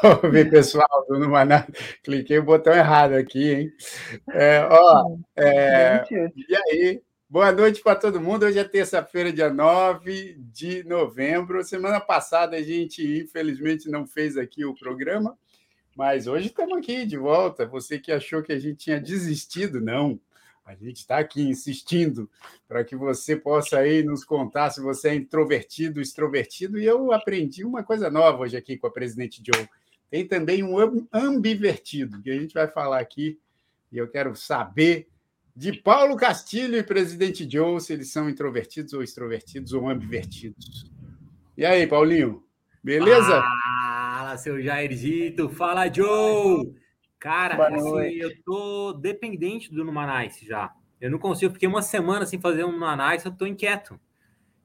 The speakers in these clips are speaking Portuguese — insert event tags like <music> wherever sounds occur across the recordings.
Salve, <laughs> pessoal do Numaná. Cliquei o botão errado aqui, hein? É, ó, é, e aí? Boa noite para todo mundo. Hoje é terça-feira, dia 9 de novembro. Semana passada a gente, infelizmente, não fez aqui o programa, mas hoje estamos aqui de volta. Você que achou que a gente tinha desistido, não. A gente está aqui insistindo para que você possa aí nos contar se você é introvertido, extrovertido. E eu aprendi uma coisa nova hoje aqui com a presidente Joe. Tem também um ambivertido, que a gente vai falar aqui. E eu quero saber de Paulo Castilho e presidente Joe se eles são introvertidos ou extrovertidos ou ambivertidos. E aí, Paulinho? Beleza? Fala, seu Jairzito. Fala, Joe! Cara, assim, eu tô dependente do Numanice já. Eu não consigo, fiquei uma semana sem fazer um Numanice, eu tô inquieto.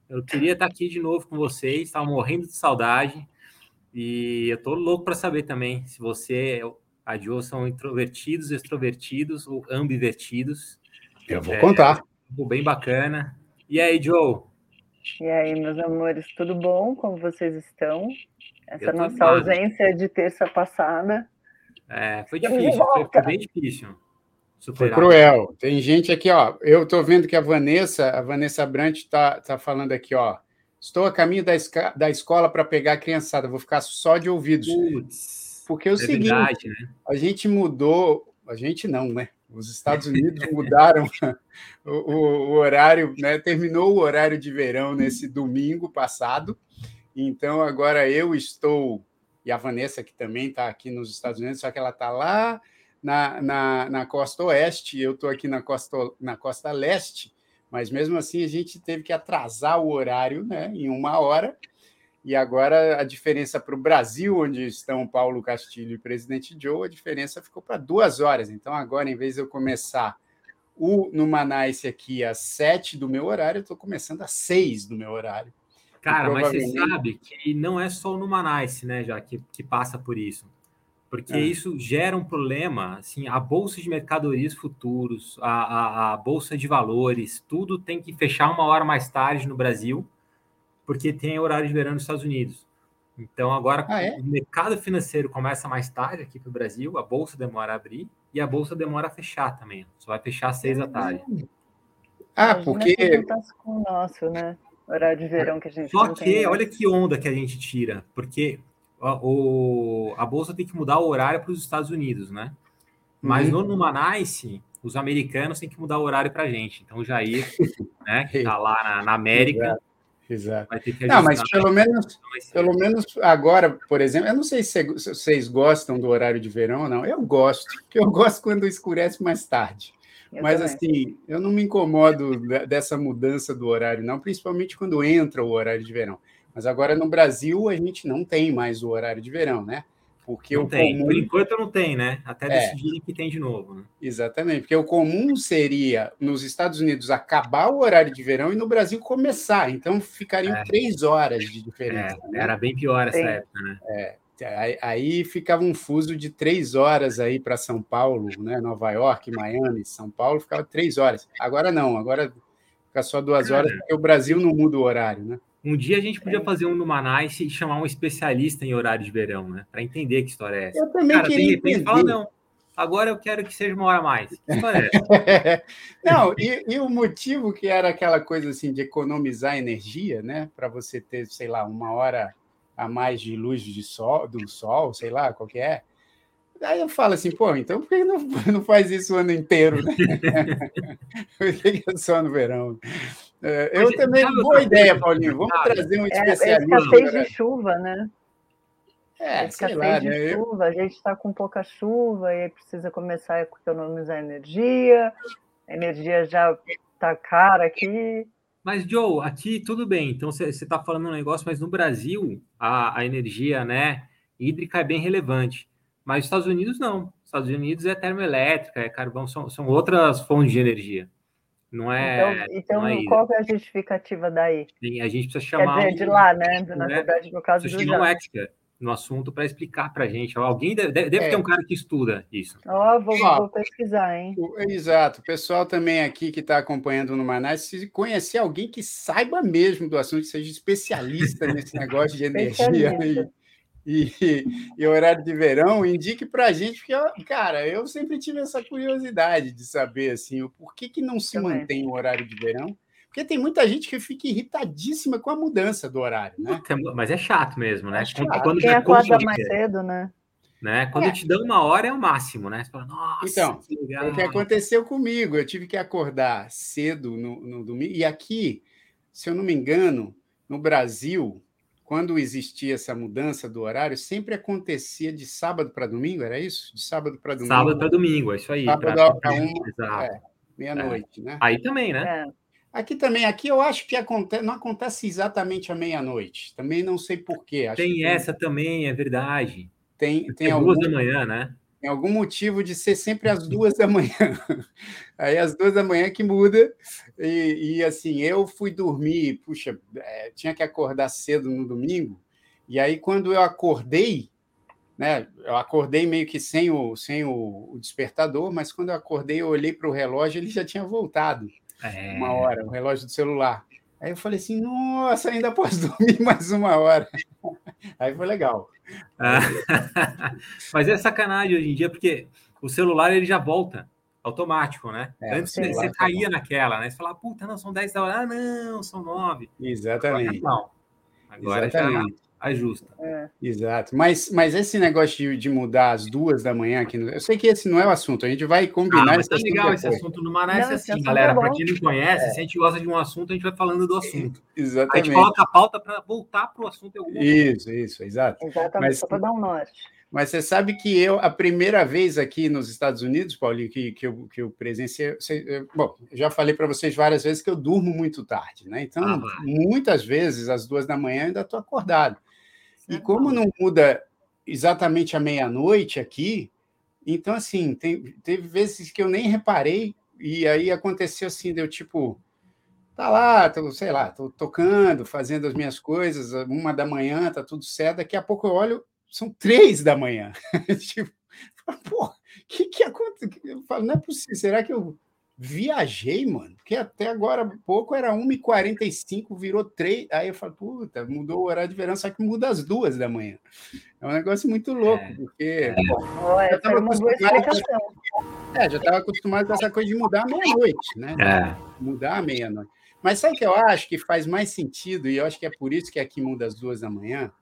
Eu queria estar aqui de novo com vocês, estava morrendo de saudade. E eu tô louco para saber também se você, a Joe, são introvertidos, extrovertidos ou ambivertidos. Eu vou é, contar. Bem bacana. E aí, Joe? E aí, meus amores, tudo bom? Como vocês estão? Essa nossa ausência de terça passada é, foi difícil, foi, foi, bem difícil. Superar. Foi cruel. Tem gente aqui, ó. Eu estou vendo que a Vanessa, a Vanessa Brant está tá falando aqui, ó. Estou a caminho da, da escola para pegar a criançada, vou ficar só de ouvidos. Putz, Porque é o é seguinte, verdade, né? a gente mudou, a gente não, né? Os Estados Unidos <laughs> mudaram <laughs> o, o, o, horário, né? Terminou o horário de verão nesse domingo passado. Então agora eu estou e a Vanessa, que também está aqui nos Estados Unidos, só que ela está lá na, na, na, costa oeste, eu estou aqui na costa, na costa leste, mas mesmo assim a gente teve que atrasar o horário né, em uma hora. E agora a diferença para o Brasil, onde estão Paulo Castilho e presidente Joe, a diferença ficou para duas horas. Então, agora, em vez de eu começar o no Manice aqui às sete do meu horário, eu estou começando às seis do meu horário. Cara, mas você sabe que não é só o Numanice, né, já que, que passa por isso. Porque é. isso gera um problema, assim, a bolsa de mercadorias futuros, a, a, a, bolsa de valores, tudo tem que fechar uma hora mais tarde no Brasil, porque tem horário de verão nos Estados Unidos. Então agora ah, é? o mercado financeiro começa mais tarde aqui para o Brasil, a bolsa demora a abrir e a bolsa demora a fechar também. Só vai fechar às seis da tarde. Ah, porque com o nosso, né? Horário de verão que a gente Só que, tem, olha que onda que a gente tira, porque a, o, a Bolsa tem que mudar o horário para os Estados Unidos, né? Mas uhum. no Numanice, os americanos têm que mudar o horário para a gente. Então, o Jair, <laughs> né, que está lá na, na América... Exato. Não, mas pelo menos, pelo menos agora, por exemplo, eu não sei se vocês gostam do horário de verão ou não. Eu gosto, <laughs> porque eu gosto quando escurece mais tarde. Eu Mas também. assim, eu não me incomodo dessa mudança do horário, não, principalmente quando entra o horário de verão. Mas agora no Brasil a gente não tem mais o horário de verão, né? Porque não o tem. Comum... Por enquanto não tem, né? Até é. decidirem que tem de novo. Né? Exatamente, porque o comum seria nos Estados Unidos acabar o horário de verão e no Brasil começar. Então ficariam é. três horas de diferença. É, né? Era bem pior essa época, né? É. Aí ficava um fuso de três horas aí para São Paulo, né? Nova York, Miami, São Paulo, ficava três horas. Agora não, agora fica só duas horas, porque o Brasil não muda o horário, né? Um dia a gente podia é. fazer um no Manais e chamar um especialista em horário de verão, né? Para entender que história é essa. Eu também Cara, queria entender. Fala, não, agora eu quero que seja uma hora a mais. Que história é <laughs> não, e, e, o motivo que era aquela coisa assim de economizar energia, né? Para você ter, sei lá, uma hora a mais de luz de sol, do sol, sei lá, qual que é. Aí eu falo assim, pô, então por que não, <laughs> não faz isso o ano inteiro, né? <laughs> por que é só no verão? É, eu Mas, também, boa ideia, Paulinho, vamos trazer um especialista. É, é escassez de chuva, né? É, escassez lá, de né? chuva, a gente está com pouca chuva e aí precisa começar a economizar energia, A energia já tá cara aqui. Mas, Joe, aqui tudo bem. Então, você está falando um negócio, mas no Brasil, a, a energia né, hídrica é bem relevante. Mas nos Estados Unidos, não. Estados Unidos é termoelétrica, é carvão, são, são outras fontes de energia. Não é. Então, então não é qual é a justificativa daí? Sim, a gente precisa chamar. Quer dizer, de lá, né? Na né? verdade, no caso do. Chamar um expert no assunto para explicar para a gente. Alguém deve, deve é. ter um cara que estuda isso. Ó, oh, vou, vou, pesquisar, hein? Exato. O pessoal também aqui que está acompanhando no Manaus, se conhecer alguém que saiba mesmo do assunto, que seja especialista nesse <laughs> negócio de energia e, <laughs> e, horário de verão, indique para a gente, porque, cara, eu sempre tive essa curiosidade de saber assim, o porquê que não se também. mantém o horário de verão porque tem muita gente que fica irritadíssima com a mudança do horário, né? Mas é chato mesmo, né? É chato. Quando Quem acorda mais cedo, né? né? Quando é. te dão uma hora é o máximo, né? Você fala, Nossa, então, que legal. o que aconteceu comigo, eu tive que acordar cedo no, no domingo. E aqui, se eu não me engano, no Brasil, quando existia essa mudança do horário, sempre acontecia de sábado para domingo, era isso? De sábado para domingo. Sábado para domingo, é isso aí. Sábado para uma, é, meia-noite, é. né? Aí também, né? É. Aqui também, aqui eu acho que acontece, não acontece exatamente à meia-noite. Também não sei porquê. Tem essa também, é verdade. Tem, tem é algum, duas da manhã, né? Tem algum motivo de ser sempre às duas da manhã. <laughs> Aí às duas da manhã que muda. E, e assim, eu fui dormir, puxa, é, tinha que acordar cedo no domingo. E aí, quando eu acordei, né? Eu acordei meio que sem o, sem o, o despertador, mas quando eu acordei, eu olhei para o relógio, ele já tinha voltado é... uma hora, o relógio do celular. Aí eu falei assim, nossa, ainda posso <laughs> dormir mais uma hora. Aí foi legal. Ah, <laughs> mas é sacanagem hoje em dia, porque o celular ele já volta automático, né? É, Antes você caía naquela, né? Você falava, puta, não, são 10 da hora. Ah, não, são 9. Exatamente. Agora, não. Agora Exatamente. Ajusta. É. Exato. Mas, mas esse negócio de, de, mudar às duas da manhã aqui, no... eu sei que esse não é o assunto, a gente vai combinar. Ah, mas tá legal esse assunto no Manaus é assim, galera. É Para quem não conhece, é. se a gente gosta de um assunto, a gente vai falando do assunto. Exatamente. A gente coloca a pauta para voltar para o assunto. Isso, isso, exato. Exatamente, mas, só para dar um norte. Mas você sabe que eu, a primeira vez aqui nos Estados Unidos, Paulinho, que, que, eu, que eu presenciei. Bom, já falei para vocês várias vezes que eu durmo muito tarde, né? Então, ah, muitas vezes, às duas da manhã, ainda estou acordado. E como não muda exatamente à meia-noite aqui, então, assim, tem, teve vezes que eu nem reparei, e aí aconteceu assim, deu tipo, tá lá, tô, sei lá, tô tocando, fazendo as minhas coisas, uma da manhã, tá tudo certo, daqui a pouco eu olho, são três da manhã. <laughs> tipo, pô, o que que aconteceu? Eu falo, não é possível, será que eu Viajei, mano, porque até agora pouco era 1h45, virou 3. Aí eu falo, puta, mudou o horário de verão, só que muda às duas da manhã. É um negócio muito louco, é. porque. É. Bom, é, já estava acostumado, é, já estava acostumado com essa coisa de mudar à meia-noite, né? É. Mudar à meia-noite. Mas sabe o que eu acho que faz mais sentido, e eu acho que é por isso que aqui muda às duas da manhã?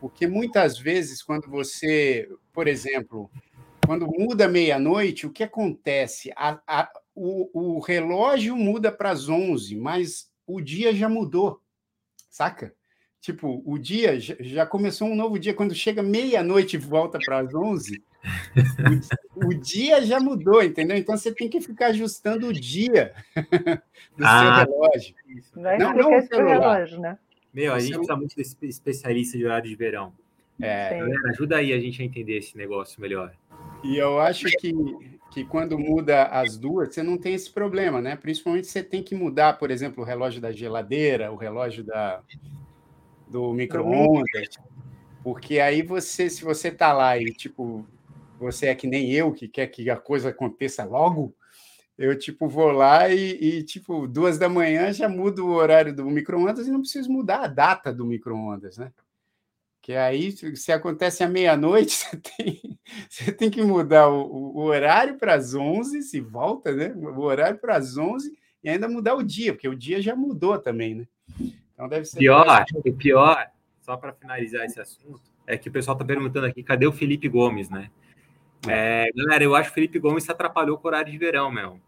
Porque muitas vezes, quando você, por exemplo, quando muda meia-noite, o que acontece? A, a, o, o relógio muda para as 11, mas o dia já mudou, saca? Tipo, o dia já começou um novo dia. Quando chega meia-noite e volta para as 11, o, o, dia já mudou, entendeu? Então você tem que ficar ajustando o dia do ah, seu relógio. Vai não, não o relógio, né? Meu, a gente precisa muito desse especialista de horário de verão. É, Galera, ajuda aí a gente a entender esse negócio melhor. E eu acho que, que quando muda as duas, você não tem esse problema, né? Principalmente você tem que mudar, por exemplo, o relógio da geladeira, o relógio da, do micro-ondas, porque aí você, se você tá lá e, tipo, você é que nem eu, que quer que a coisa aconteça logo, eu, tipo, vou lá e, e tipo, duas da manhã já mudo o horário do micro-ondas e não preciso mudar a data do micro-ondas, né? Que aí, se acontece à meia-noite, <laughs> você tem, você tem que mudar o, o horário para as 11, se volta, né? O horário para as 11 e ainda mudar o dia, porque o dia já mudou também, né? Então deve ser. Pior, o pior, só para finalizar esse assunto, é que o pessoal está perguntando aqui: cadê o Felipe Gomes, né? É, galera, eu acho que o Felipe Gomes se atrapalhou com o horário de verão, meu.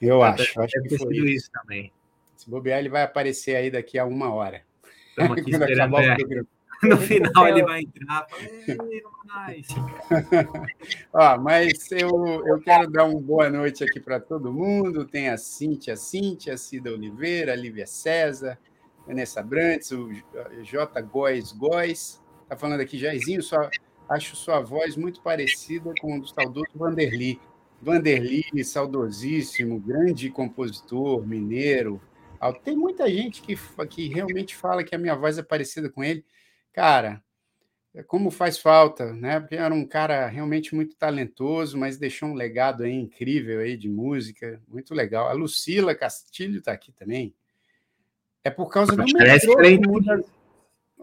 Eu acho, deve, acho que foi isso. isso também. Se bobear, ele vai aparecer aí daqui a uma hora. Estamos aqui <laughs> esperando. <laughs> No final ele vai entrar. <laughs> Ó, mas eu, eu quero dar uma boa noite aqui para todo mundo. Tem a Cíntia Cíntia, Cida Oliveira, Lívia César, Vanessa Brantes, o J. Góes Góes. Está falando aqui, Jairzinho, só, acho sua voz muito parecida com o do saudoso Vanderly. Vanderly, saudosíssimo, grande compositor, mineiro. Tem muita gente que, que realmente fala que a minha voz é parecida com ele. Cara, é como faz falta, né? Porque era um cara realmente muito talentoso, mas deixou um legado aí incrível aí de música, muito legal. A Lucila Castilho está aqui também. É por causa do metrô que muda...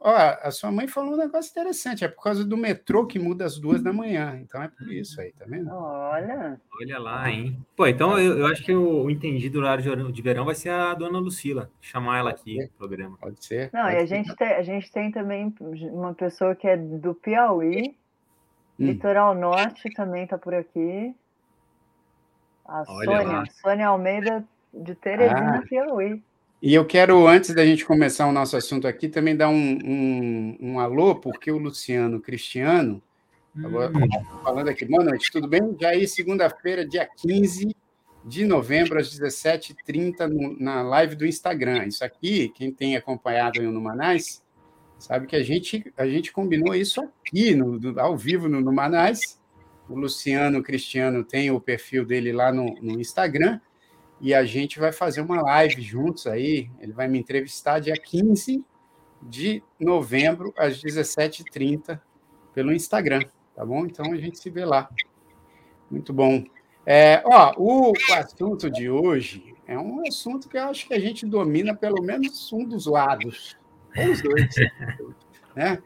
Ó, a sua mãe falou um negócio interessante, é por causa do metrô que muda às duas da manhã. Então é por isso aí, tá vendo? Olha. Olha lá, hein? Pô, então eu, eu acho que o entendido horário de verão vai ser a dona Lucila, chamar ela aqui no programa. Pode ser. Não, pode e a gente, tem, a gente tem também uma pessoa que é do Piauí, hum. Litoral Norte também tá por aqui. A Olha Sônia, lá. Sônia Almeida de Teresina, ah. Piauí. E eu quero, antes da gente começar o nosso assunto aqui, também dar um, um, um alô, porque o Luciano Cristiano, agora, hum. falando aqui, boa noite, tudo bem? Já aí, segunda-feira, dia 15 de novembro, às 17h30, na live do Instagram. Isso aqui, quem tem acompanhado aí no Manais, sabe que a gente, a gente combinou isso aqui, no, do, ao vivo no, no Manais. O Luciano Cristiano tem o perfil dele lá no, no Instagram, e a gente vai fazer uma live juntos aí. Ele vai me entrevistar dia 15 de novembro, às 17h30, pelo Instagram, tá bom? Então a gente se vê lá. Muito bom. É, ó, o assunto de hoje é um assunto que eu acho que a gente domina pelo menos um dos lados, ou os dois, <laughs> né?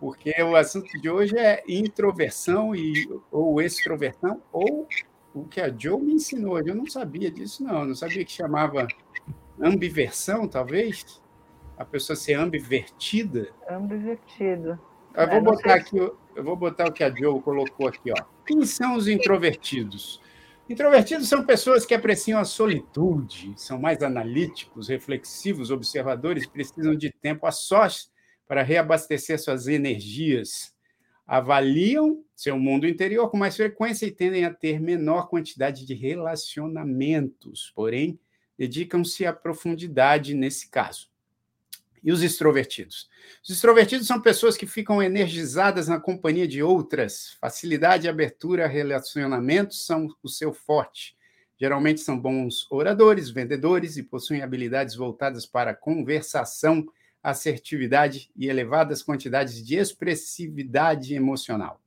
Porque o assunto de hoje é introversão e, ou extroversão, ou o que a Joe me ensinou. Eu não sabia disso, não. Eu não sabia que chamava ambiversão, talvez. A pessoa ser ambivertida. Ambivertida. Eu vou é, botar aqui, eu vou botar o que a Joe colocou aqui, ó. Quem são os introvertidos? Introvertidos são pessoas que apreciam a solitude, são mais analíticos, reflexivos, observadores, precisam de tempo a sós para reabastecer suas energias avaliam seu mundo interior com mais frequência e tendem a ter menor quantidade de relacionamentos, porém, dedicam-se à profundidade nesse caso. E os extrovertidos? Os extrovertidos são pessoas que ficam energizadas na companhia de outras. Facilidade e abertura a relacionamentos são o seu forte. Geralmente são bons oradores, vendedores e possuem habilidades voltadas para a conversação assertividade e elevadas quantidades de expressividade emocional.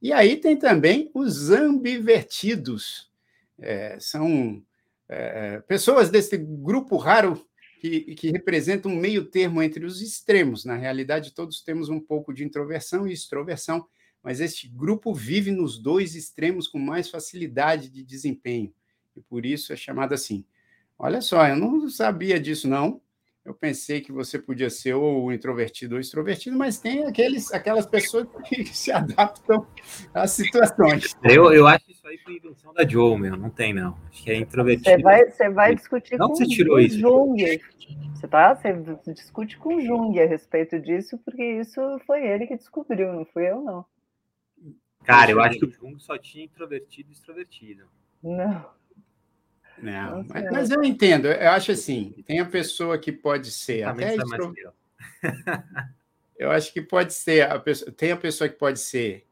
E aí tem também os ambivertidos. É, são é, pessoas desse grupo raro que, que representam um meio termo entre os extremos. Na realidade, todos temos um pouco de introversão e extroversão, mas este grupo vive nos dois extremos com mais facilidade de desempenho. E por isso é chamado assim. Olha só, eu não sabia disso, não eu pensei que você podia ser ou introvertido ou extrovertido, mas tem aqueles, aquelas pessoas <laughs> que se adaptam às situações. Eu, eu acho isso aí foi invenção da Joe, meu. Não tem, não. Acho que é introvertido. Você vai, você vai discutir não com você tirou isso. Jung. Você, tá, você discute com Jung a respeito disso, porque isso foi ele que descobriu, não fui eu, não. Cara, eu acho que o Jung só tinha introvertido e extrovertido. Não. Não, mas, mas, eu entendo, eu acho assim, tem a pessoa que pode ser até extro... <laughs> Eu acho que pode ser, a pessoa, tem a pessoa que pode ser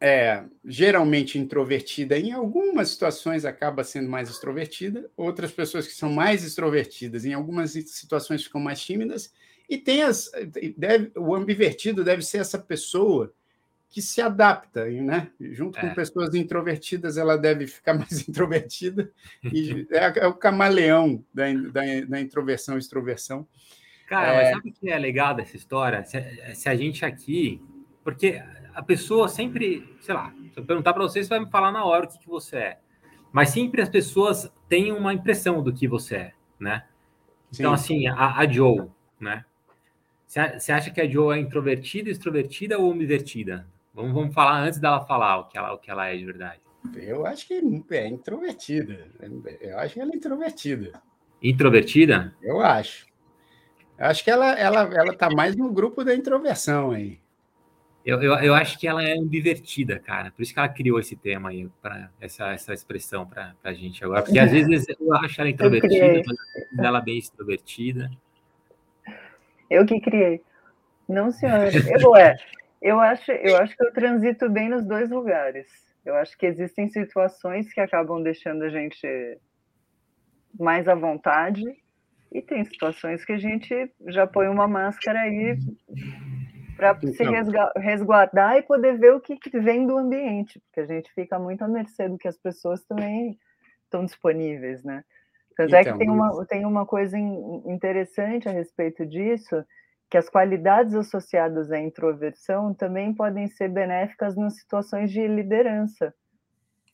é, geralmente introvertida, em algumas situações acaba sendo mais extrovertida, outras pessoas que são mais extrovertidas, em algumas situações ficam mais tímidas, e tem as. Deve, o ambivertido deve ser essa pessoa que se adapta, né? Junto é. com pessoas introvertidas, ela deve ficar <laughs> mais introvertida. E <laughs> é, é, o camaleão da, da, da introversão e extroversão. Cara, é... mas sabe o que é legal dessa história? Se, se, a gente aqui. Porque a pessoa sempre, sei lá, se eu perguntar para você, você vai me falar na hora o que, que você é. Mas sempre as pessoas têm uma impressão do que você é, né? Então, Sim. assim, a, a Joe, né? Você acha que a Joe é introvertida, extrovertida ou invertida? Vamos, vamos falar antes dela falar o que ela, o que ela é de verdade. Eu acho que é introvertida. Eu acho que ela é introvertida. Introvertida? Eu acho. Acho que ela ela ela está mais no grupo da introversão aí. Eu, eu, eu, acho que ela é ambivertida, cara. Por isso que ela criou esse tema aí, para essa, essa expressão para a gente agora. Porque às vezes eu acho ela introvertida, mas ela é bem extrovertida. Eu que criei. Não, senhor. Eu, é, eu, acho, eu acho que eu transito bem nos dois lugares. Eu acho que existem situações que acabam deixando a gente mais à vontade, e tem situações que a gente já põe uma máscara aí para então, se resguardar e poder ver o que, que vem do ambiente, porque a gente fica muito à mercê do que as pessoas também estão disponíveis, né? Tanto então, é que então, tem uma, tem uma coisa interessante a respeito disso, que as qualidades associadas à introversão também podem ser benéficas nas situações de liderança.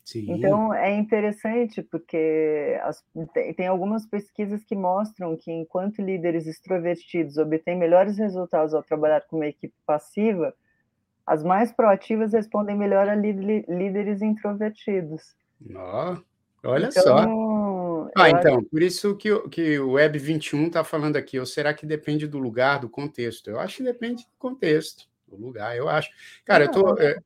Sim. Então, é interessante porque as, tem algumas pesquisas que mostram que enquanto líderes extrovertidos obtêm melhores resultados ao trabalhar com uma equipe passiva, as mais proativas respondem melhor a líderes introvertidos. Oh, olha então, só. Ah, então, por isso que, que o Web 21 está falando aqui, ou será que depende do lugar, do contexto? Eu acho que depende do contexto o lugar, eu acho. Cara, eu tô, é,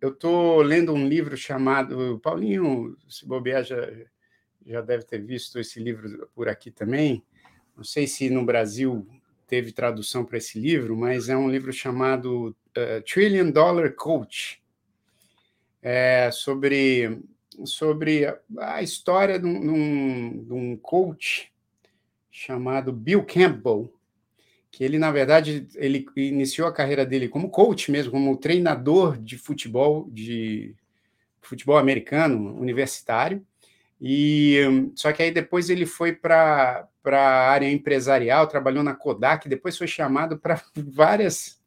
eu tô lendo um livro chamado. Paulinho, se bobear, já, já deve ter visto esse livro por aqui também. Não sei se no Brasil teve tradução para esse livro, mas é um livro chamado uh, Trillion Dollar Coach. É sobre, sobre a história de um, de um coach chamado Bill Campbell que ele, na verdade, ele iniciou a carreira dele como coach mesmo, como treinador de futebol, de futebol americano, universitário, e só que aí depois ele foi para a área empresarial, trabalhou na Kodak, depois foi chamado para <laughs> várias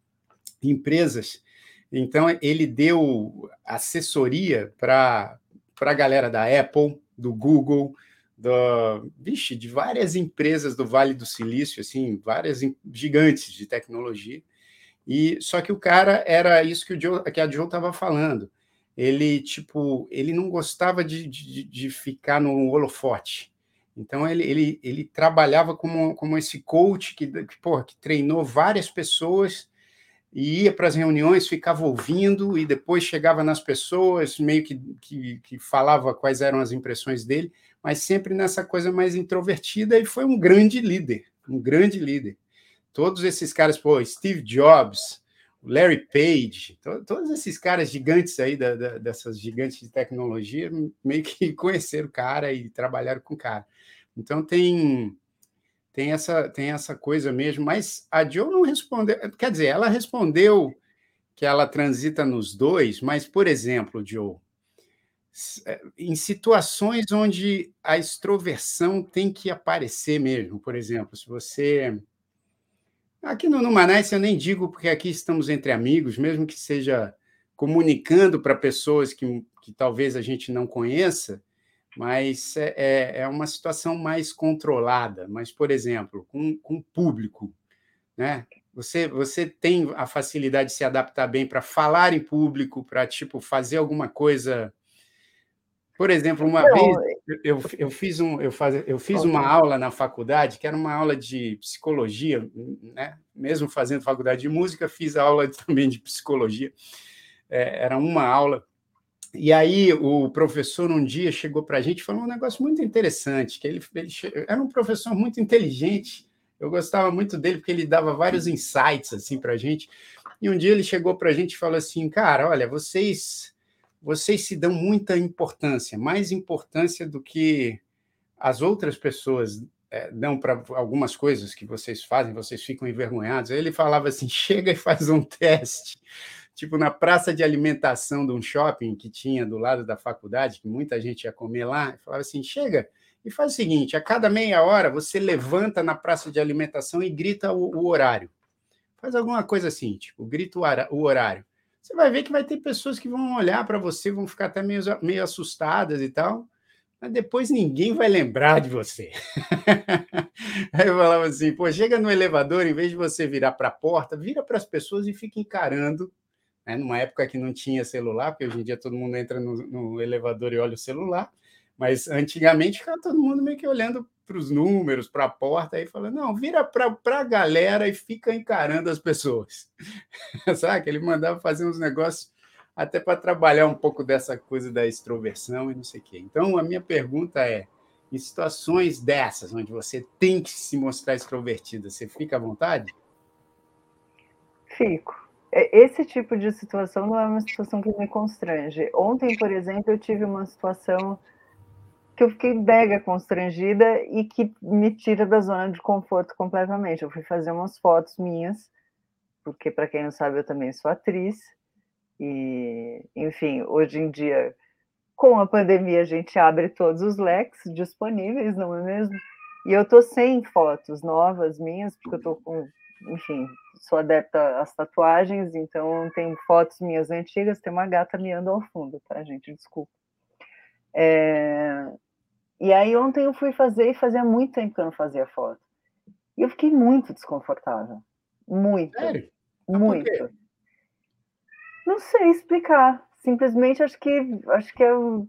empresas. Então ele deu assessoria para a galera da Apple, do Google, do, vixe, de várias empresas do Vale do Silício, assim, várias gigantes de tecnologia. E só que o cara era isso que o Joe, que a Joe estava falando. Ele tipo, ele não gostava de, de, de ficar no holofote. Então ele, ele, ele trabalhava como, como esse coach que, que, porra, que treinou várias pessoas e ia para as reuniões, ficava ouvindo e depois chegava nas pessoas, meio que, que, que falava quais eram as impressões dele, mas sempre nessa coisa mais introvertida e foi um grande líder, um grande líder. Todos esses caras, pô, Steve Jobs, Larry Page, to, todos esses caras gigantes aí, da, da, dessas gigantes de tecnologia, meio que <laughs> conheceram o cara e trabalharam com o cara. Então tem tem essa tem essa coisa mesmo, mas a Joe não respondeu, quer dizer, ela respondeu que ela transita nos dois, mas por exemplo, Joe, é, em situações onde a extroversão tem que aparecer mesmo. Por exemplo, se você. Aqui no Numanais eu nem digo, porque aqui estamos entre amigos, mesmo que seja comunicando para pessoas que, que talvez a gente não conheça, mas é, é, é uma situação mais controlada. Mas, por exemplo, com, com o público, né? Você, você tem a facilidade de se adaptar bem para falar em público, para tipo fazer alguma coisa por exemplo, uma não, vez eu, eu fiz, um, eu faz, eu fiz uma aula na faculdade, que era uma aula de psicologia, né? mesmo fazendo faculdade de música, fiz aula <laughs> também de psicologia. É, era uma aula. E aí o professor um dia chegou para a gente e falou um negócio muito interessante, que ele, ele era um professor muito inteligente, eu gostava muito dele porque ele dava vários insights assim para a gente. E um dia ele chegou para a gente e falou assim, cara, olha, vocês vocês se dão muita importância, mais importância do que as outras pessoas é, dão para algumas coisas que vocês fazem, vocês ficam envergonhados. Aí ele falava assim: <laughs> chega e faz um teste. Tipo, na praça de alimentação de um shopping que tinha do lado da faculdade, que muita gente ia comer lá, falava assim: chega e faz o seguinte: a cada meia hora você levanta na praça de alimentação e grita o, o horário. Faz alguma coisa assim, tipo, grita o horário você vai ver que vai ter pessoas que vão olhar para você, vão ficar até meio, meio assustadas e tal, mas depois ninguém vai lembrar de você. <laughs> Aí eu falava assim, pô, chega no elevador, em vez de você virar para a porta, vira para as pessoas e fica encarando. Né? Numa época que não tinha celular, porque hoje em dia todo mundo entra no, no elevador e olha o celular, Mas antigamente ficava todo mundo meio que olhando para os números, para a porta, aí falando, não, vira para a galera e fica encarando as pessoas. <laughs> Sabe? Ele mandava fazer uns negócios até para trabalhar um pouco dessa coisa da extroversão e não sei o quê. Então, a minha pergunta é, em situações dessas, onde você tem que se mostrar extrovertida, você fica à vontade? Fico. É, esse tipo de situação não é uma situação que me constrange. Ontem, por exemplo, eu tive uma situação que eu fiquei mega constrangida e que me tira da zona de conforto completamente. Eu fui fazer umas fotos minhas, porque, para quem não sabe, eu também sou atriz. E, enfim, hoje em dia, com a pandemia, a gente abre todos os leques disponíveis, não é mesmo? E eu tô sem fotos novas minhas, porque eu tô com, enfim, sou adepta às tatuagens, então tem fotos minhas antigas, tem uma gata miando ao fundo, tá, gente? Desculpa. É... E aí ontem eu fui fazer e fazia muito tempo que eu não fazia foto. E eu fiquei muito desconfortável. Muito. Sério? Muito. Não sei explicar. Simplesmente acho que acho que eu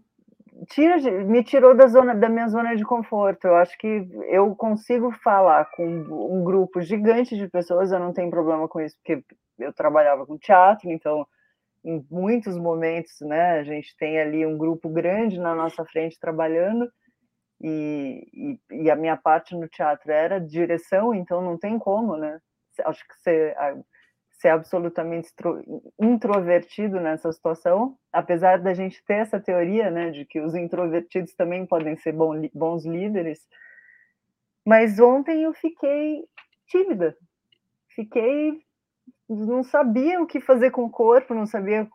tira, me tirou da zona da minha zona de conforto. Eu acho que eu consigo falar com um grupo gigante de pessoas, eu não tenho problema com isso, porque eu trabalhava com teatro, então em muitos momentos, né, a gente tem ali um grupo grande na nossa frente trabalhando, e, e, e a minha parte no teatro era direção, então não tem como, né? Acho que você ser absolutamente introvertido nessa situação, apesar da gente ter essa teoria, né, de que os introvertidos também podem ser bons líderes. Mas ontem eu fiquei tímida, fiquei, não sabia o que fazer com o corpo, não sabia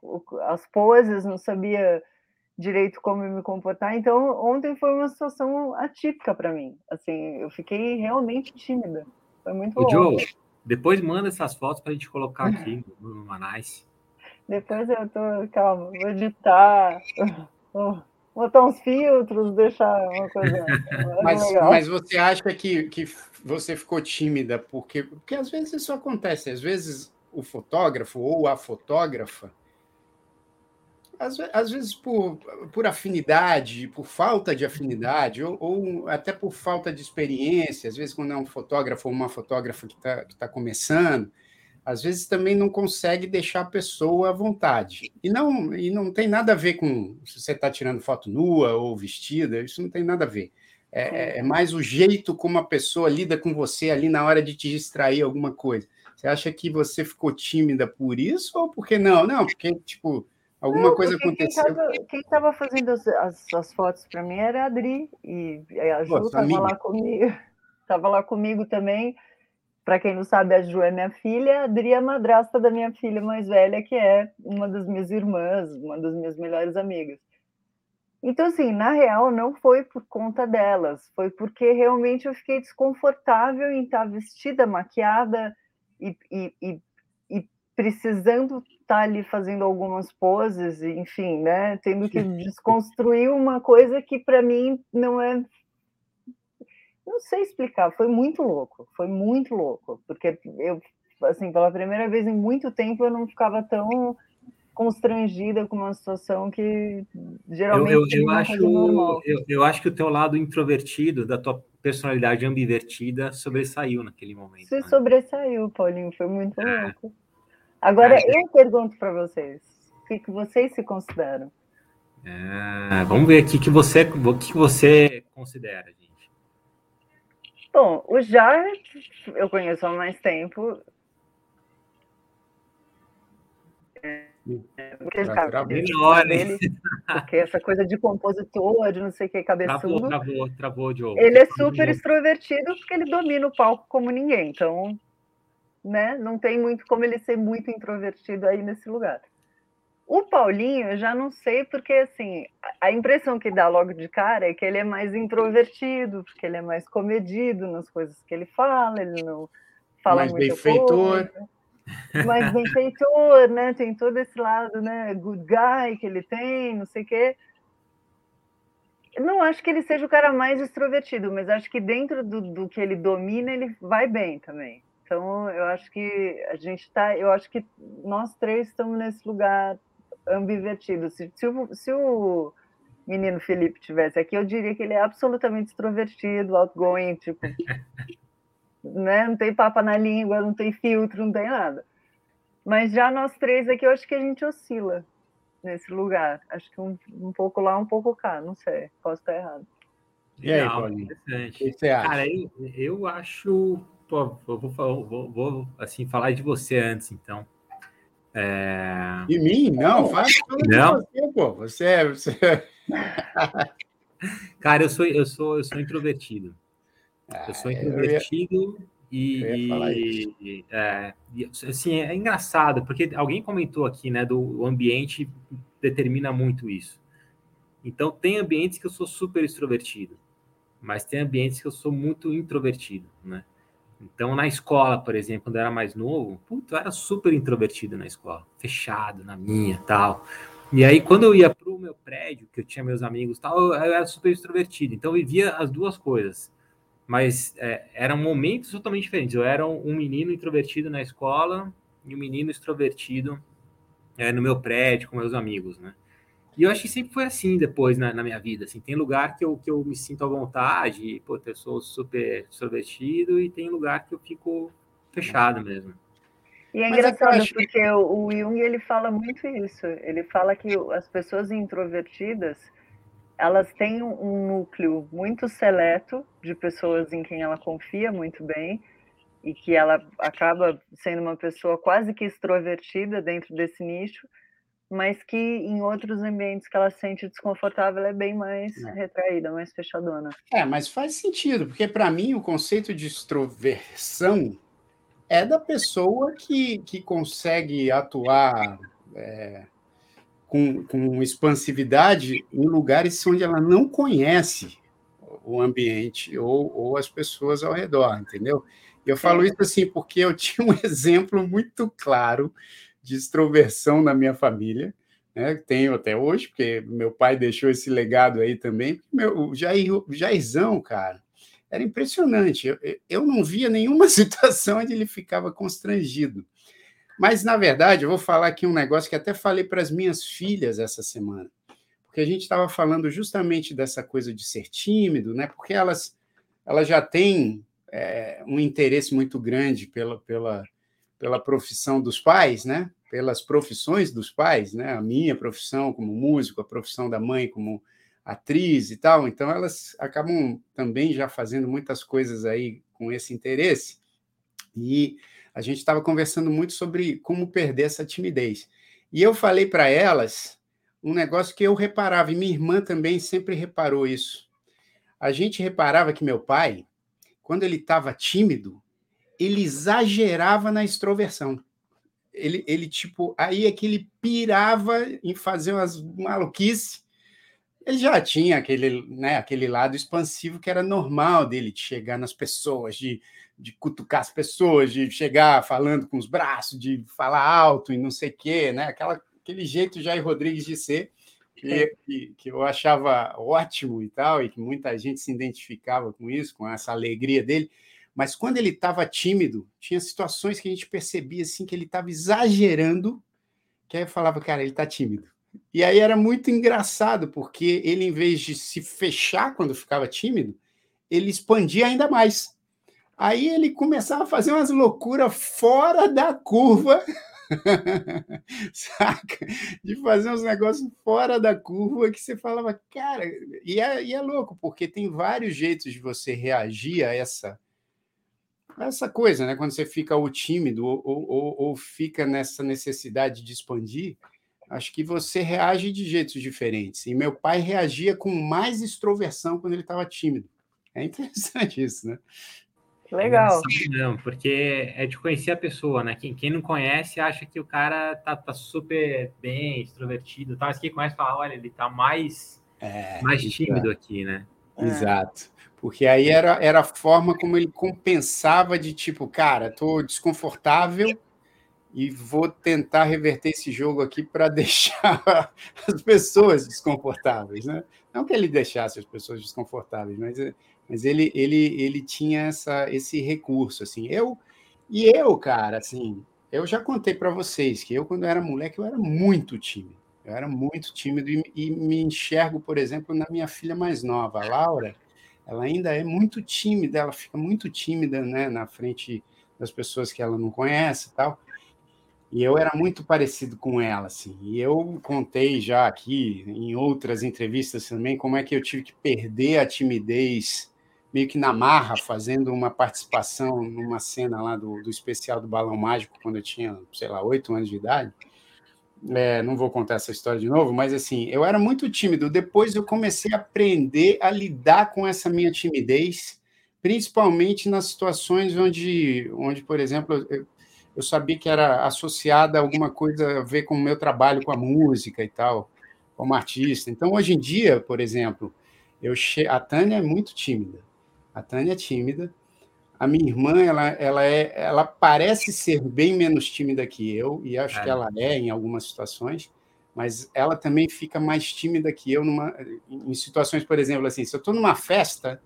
as poses, não sabia direito como me comportar. Então, ontem foi uma situação atípica para mim. Assim, eu fiquei realmente tímida. Foi muito o Joe, depois manda essas fotos para a gente colocar aqui no, no Manais. Depois eu tô, calma, vou editar, vou botar uns filtros, deixar uma coisa. <laughs> mas, mas você acha que, que você ficou tímida porque, porque às vezes isso acontece, às vezes o fotógrafo ou a fotógrafa às, às, vezes por, por afinidade, por falta de afinidade, ou, ou, até por falta de experiência, às vezes quando é um fotógrafo ou uma fotógrafa que está que tá começando, às vezes também não consegue deixar a pessoa à vontade. E não, e não tem nada a ver com se você está tirando foto nua ou vestida, isso não tem nada a ver. É, é, é mais o jeito como a pessoa lida com você ali na hora de te distrair alguma coisa. Você acha que você ficou tímida por isso ou porque não? Não, porque, tipo, Alguma não, coisa aconteceu. Quem estava fazendo as, as, as fotos para mim era a Adri, e a Ju estava lá comigo. <laughs> Estava lá comigo também. Para quem não sabe, a Ju é minha filha, a Adri é a madrasta da minha filha mais velha, que é uma das minhas irmãs, uma das minhas melhores amigas. Então, assim, na real, não foi por conta delas, foi porque realmente eu fiquei desconfortável em estar vestida, maquiada e, e, e, e precisando estar tá ali fazendo algumas poses, enfim, né? Tendo que desconstruir uma coisa que para mim não é. Não sei explicar, foi muito louco, foi muito louco, porque eu, assim, pela primeira vez em muito tempo eu não ficava tão constrangida com uma situação que geralmente eu, eu, eu acho eu, eu, acho que o teu lado introvertido da tua personalidade ambivertida sobressaiu naquele momento. Você né? sobressaiu, Paulinho, foi muito é. louco. Agora eu pergunto para vocês, o que, que vocês se consideram? É, vamos ver aqui que você, o que você considera, gente. Bom, o Jar eu conheço há mais tempo. É, porque, cara, dele, porque essa coisa de compositor, de não sei o que, cabeçudo. Travou, travou, travou, Diogo. Ele é super extrovertido porque ele domina o palco como ninguém. Então, né? Não tem muito como ele ser muito introvertido aí nesse lugar. O Paulinho, eu já não sei, porque assim, a impressão que dá logo de cara é que ele é mais introvertido, porque ele é mais comedido nas coisas que ele fala, ele não fala mais muito benfeitor. Mais benfeitor, né? Tem todo esse lado, né? Good guy que ele tem, não sei o quê. Não acho que ele seja o cara mais extrovertido, mas acho que dentro do, do que ele domina, ele vai bem também. Então, eu acho que a gente está, eu acho que nós três estamos nesse lugar ambivertido. Se, se, o, se o menino Felipe tivesse aqui, eu diria que ele é absolutamente extrovertido, outgoing, tipo, <laughs> né? Não tem papa na língua, não tem filtro, não tem nada. Mas já nós três aqui, eu acho que a gente oscila nesse lugar. Acho que um, um pouco lá, um pouco cá, não sei, posso estar errado. E aí, Paulinho? O que você acha? Cara, eu, eu acho. Pô, eu vou, vou, vou, assim, falar de você antes, então. É... De mim? Não, fala, não. de você, pô. Você é. Você... É <laughs> Cara, eu sou, eu sou, eu sou introvertido. Ah, eu sou introvertido ia... e, e é, assim, é engraçado, porque alguém comentou aqui, né, do ambiente determina muito isso. Então, tem ambientes que eu sou super extrovertido, mas tem ambientes que eu sou muito introvertido, né? Então, na escola, por exemplo, quando eu era mais novo, puto, eu era super introvertido na escola, fechado na minha, tal. E aí, quando eu ia para o meu prédio, que eu tinha meus amigos tal, eu era super extrovertido. Então, eu vivia as duas coisas. Mas é, eram momentos totalmente diferentes. Eu era um menino introvertido na escola e um menino extrovertido é, no meu prédio, com meus amigos, né? E eu acho que sempre foi assim depois na, na, minha vida. Assim, tem lugar que eu, que eu me sinto à vontade, pô, eu sou super extrovertido, e tem lugar que eu fico fechado mesmo. E é Mas engraçado acho... porque o, o Jung ele fala muito isso. Ele fala que as pessoas introvertidas elas têm um núcleo muito seleto de pessoas em quem ela confia muito bem e que ela acaba sendo uma pessoa quase que extrovertida dentro desse nicho, mas que em outros ambientes que ela se sente desconfortável é bem mais é. retraída, mais fechadona. É, mas faz sentido, porque para mim o conceito de extroversão é da pessoa que, que consegue atuar é, com, com expansividade em lugares onde ela não conhece o ambiente ou, ou as pessoas ao redor, entendeu? Eu falo isso assim porque eu <laughs> tinha um exemplo muito claro de extroversão na minha família, né? Tenho até hoje, porque meu pai deixou esse legado aí também. Meu, o Jair, o Jairzão, cara, era impressionante. Eu, eu não via nenhuma <laughs> situação onde ele ficava constrangido. Mas, na verdade, eu vou falar aqui um negócio que até falei para as minhas filhas essa semana, porque a gente estava falando justamente dessa coisa de ser tímido, né? Porque elas, elas já têm é, um interesse muito grande pela, pela, pela profissão dos pais, né? Pelas profissões dos pais, né? A minha profissão como músico, a profissão da mãe como atriz e tal, então elas acabam também já fazendo muitas coisas aí com esse interesse. E a gente estava conversando muito sobre como perder essa timidez. E eu falei para elas um negócio que eu reparava, e minha irmã também sempre reparou isso. A gente reparava que meu pai, quando ele estava tímido, ele exagerava na extroversão. Ele, ele, tipo, aí é que ele pirava em fazer umas maluquices ele já tinha aquele, né, aquele lado expansivo que era normal dele, de chegar nas pessoas, de, de cutucar as pessoas, de chegar falando com os braços, de falar alto e não sei o quê, né? Aquela, aquele jeito Jair Rodrigues de ser, que, que, que, eu achava ótimo e tal, e que muita gente se identificava com isso, com essa alegria dele. Mas quando ele estava tímido, tinha situações que a gente percebia assim que ele estava exagerando, que aí eu falava, cara, ele está tímido e aí era muito engraçado, porque ele, em vez de se fechar quando ficava tímido, ele expandia ainda mais. Aí ele começava a fazer umas loucuras fora da curva, <laughs> saca? De fazer uns negócios fora da curva que você falava, cara, e é, e é louco, porque tem vários jeitos de você reagir a essa essa coisa, né? Quando você fica ou tímido ou, ou, ou fica nessa necessidade de expandir, acho que você reage de jeitos diferentes. E meu pai reagia com mais extroversão quando ele estava tímido. É interessante <laughs> isso, né? Legal. Não, porque é de conhecer a pessoa, né? Quem, quem não conhece acha que o cara tá, tá super bem, extrovertido, tal, mas quem conhece fala, olha, ele tá mais, é, mais tímido aqui, né? É. Exato. Porque aí era, era a forma como ele compensava de tipo, cara, tô desconfortável, e vou tentar reverter esse jogo aqui para <laughs> deixar as pessoas desconfortáveis, né? Não que ele deixasse as pessoas desconfortáveis, mas, mas ele, ele, ele tinha essa, esse recurso, assim. Eu e eu, cara, assim, eu já contei para vocês que eu quando era moleque eu era muito tímido, Eu era muito tímido e, e me enxergo, por exemplo, na minha filha mais nova, a Laura. Ela ainda é muito tímida, ela fica muito tímida, né, na frente das pessoas que ela não conhece, e tal. E eu era muito parecido com ela, assim. E eu contei já aqui em outras entrevistas também como é que eu tive que perder a timidez meio que na marra, fazendo uma participação numa cena lá do, do especial do Balão Mágico, quando eu tinha, sei lá, oito anos de idade. É, não vou contar essa história de novo, mas assim, eu era muito tímido. Depois eu comecei a aprender a lidar com essa minha timidez, principalmente nas situações onde, onde por exemplo, eu, eu sabia que era associada a alguma coisa a ver com o meu trabalho com a música e tal, como artista. Então, hoje em dia, por exemplo, eu che... a Tânia é muito tímida. A Tânia é tímida. A minha irmã, ela, ela, é, ela parece ser bem menos tímida que eu, e acho é. que ela é em algumas situações, mas ela também fica mais tímida que eu numa, em situações, por exemplo, assim, se eu estou numa festa